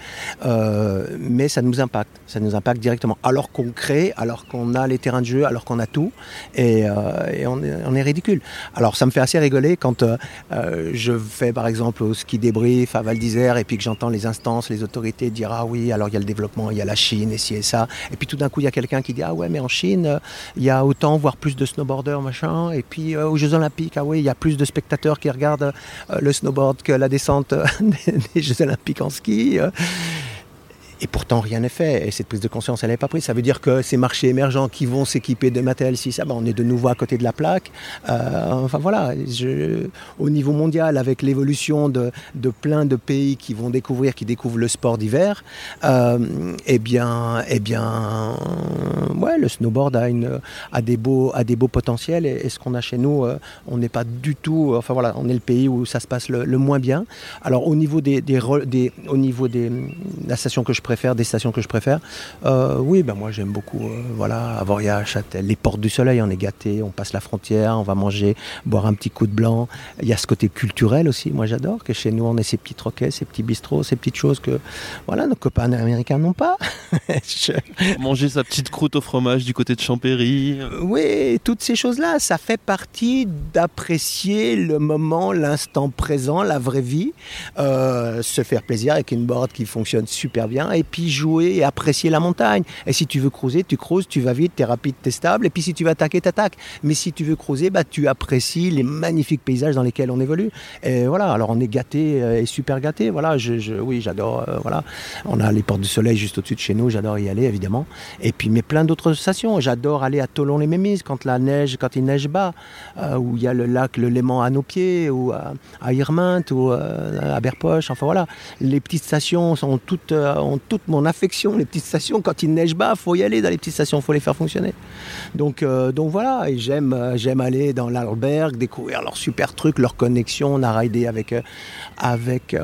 euh, mais ça nous impacte, ça nous impacte directement. Alors qu'on crée, alors qu'on a les terrains de jeu, alors qu'on a tout, et, euh, et on, est, on, est, ridicule. Alors ça me fait assez rigoler quand euh, je fais par exemple au ski débrief à Val d'Isère et puis que j'entends les instances, les autorités dire ah oui, alors il y a le développement, il y a la Chine et ci et ça, et puis tout d'un coup il y a quelqu'un qui dit ah ouais mais en Chine il y a autant voire plus de snowboarders machin, et puis aux Jeux Olympiques ah oui il y a plus de spectateurs qui regardent euh, le snowboard que la descente *laughs* des, des Jeux Olympiques en ski. Et pourtant, rien n'est fait. Et cette prise de conscience, elle n'est pas prise. Ça veut dire que ces marchés émergents qui vont s'équiper de matériel, si ça, ben on est de nouveau à côté de la plaque. Euh, enfin voilà, au niveau mondial, avec l'évolution de, de, plein de pays qui vont découvrir, qui découvrent le sport d'hiver, euh, eh bien, eh bien, ouais, le snowboard a, une, a, des, beaux, a des beaux potentiels. Et, ce qu'on a chez nous, euh, on n'est pas du tout. Enfin voilà, on est le pays où ça se passe le, moins bien. Alors au niveau des au niveau des la station que je préfère, des stations que je préfère. Euh, oui, ben moi j'aime beaucoup. Euh, voilà, Avoria, Châtel, les Portes du Soleil, on est gâté, on passe la frontière, on va manger, boire un petit coup de blanc. Il y a ce côté culturel aussi, moi j'adore, que chez nous on ait ces petits troquets, ces petits bistrots, ces petites choses que voilà, nos copains américains n'ont pas. *laughs* Manger sa petite croûte au fromage du côté de Champéry. Oui, toutes ces choses-là, ça fait partie d'apprécier le moment, l'instant présent, la vraie vie, euh, se faire plaisir avec une board qui fonctionne super bien, et puis jouer et apprécier la montagne. Et si tu veux cruiser, tu cruises, tu vas vite, tu es rapide, tu es stable, et puis si tu veux attaquer, tu attaques. Mais si tu veux cruiser, bah, tu apprécies les magnifiques paysages dans lesquels on évolue. Et voilà, alors on est gâté euh, et super gâté. Voilà, je, oui, j'adore. Euh, voilà, on a les portes du soleil juste au-dessus de chez nous, j'adore y aller évidemment. Et puis, mais plein d'autres stations. J'adore aller à Tolon-les-Mémises quand la neige, quand il neige bas, où il y a le lac, le Léman à nos pieds, ou à, à ou à Berpoche. Enfin voilà, les petites stations ont toutes, euh, toute mon affection. Les petites stations, quand il neige bas, faut y aller dans les petites stations, faut les faire fonctionner. Donc, euh, donc voilà, et j'aime, euh, j'aime aller dans l'Arlberg, découvrir leurs super trucs, leurs connexions. On a raidé avec, avec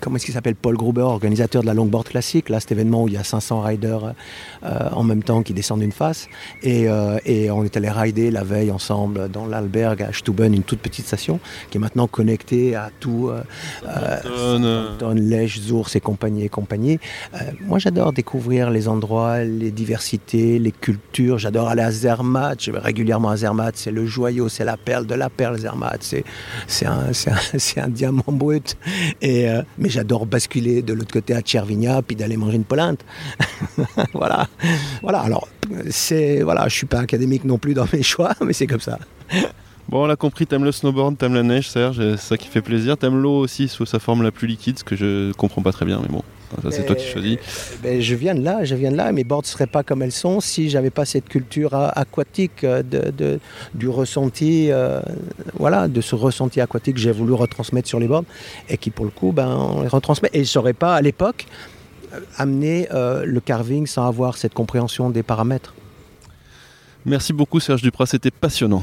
comment est-ce qu'il s'appelle, Paul Gruber, organisateur de la longboard classique. Là, cet événement où il y a 500 riders en même temps qui descendent une face. Et, et on est allé rider la veille ensemble dans l'Alberg à Stuben, une toute petite station qui est maintenant connectée à tout. Don, Lèche, Zours et compagnie et compagnie. Euh, moi, j'adore découvrir les endroits, les diversités, les cultures. J'adore aller à Zermatt. Je vais régulièrement à Zermatt. C'est le joyau, c'est la perle de la perle, Zermatt. C'est, *laughs* un, diamant brut. Euh, mais j'adore basculer de l'autre côté à Tchervigna, puis d'aller manger une polinte. *laughs* voilà. Voilà. Alors, voilà, je suis pas académique non plus dans mes *laughs* choix, mais c'est comme ça. Bon, on a compris, t'aimes le snowboard, t'aimes la neige, Serge, c'est ça qui fait plaisir. T'aimes l'eau aussi sous sa forme la plus liquide, ce que je comprends pas très bien, mais bon. Ça, c'est toi qui choisis. Ben, je viens de là, je viens de là. Mes boards ne seraient pas comme elles sont si j'avais pas cette culture aquatique euh, de, du ressenti, euh, voilà, de ce ressenti aquatique que j'ai voulu retransmettre sur les boards et qui, pour le coup, ben, on les retransmet. Et je ne saurais pas, à l'époque, amener euh, le carving sans avoir cette compréhension des paramètres. Merci beaucoup, Serge Duprat, c'était passionnant.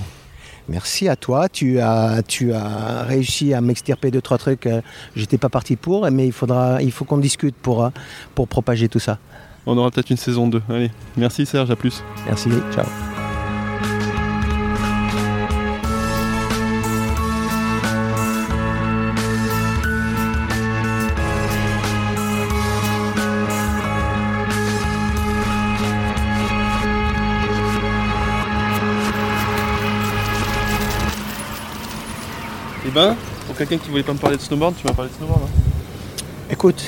Merci à toi. Tu as, tu as réussi à m'extirper de trois trucs. Euh, j'étais pas parti pour, mais il faudra, il faut qu'on discute pour, euh, pour propager tout ça. On aura peut-être une saison 2. Allez, merci Serge, à plus. Merci, ciao. Ben, pour quelqu'un qui voulait pas me parler de snowboard, tu m'as parlé de snowboard. Hein Écoute,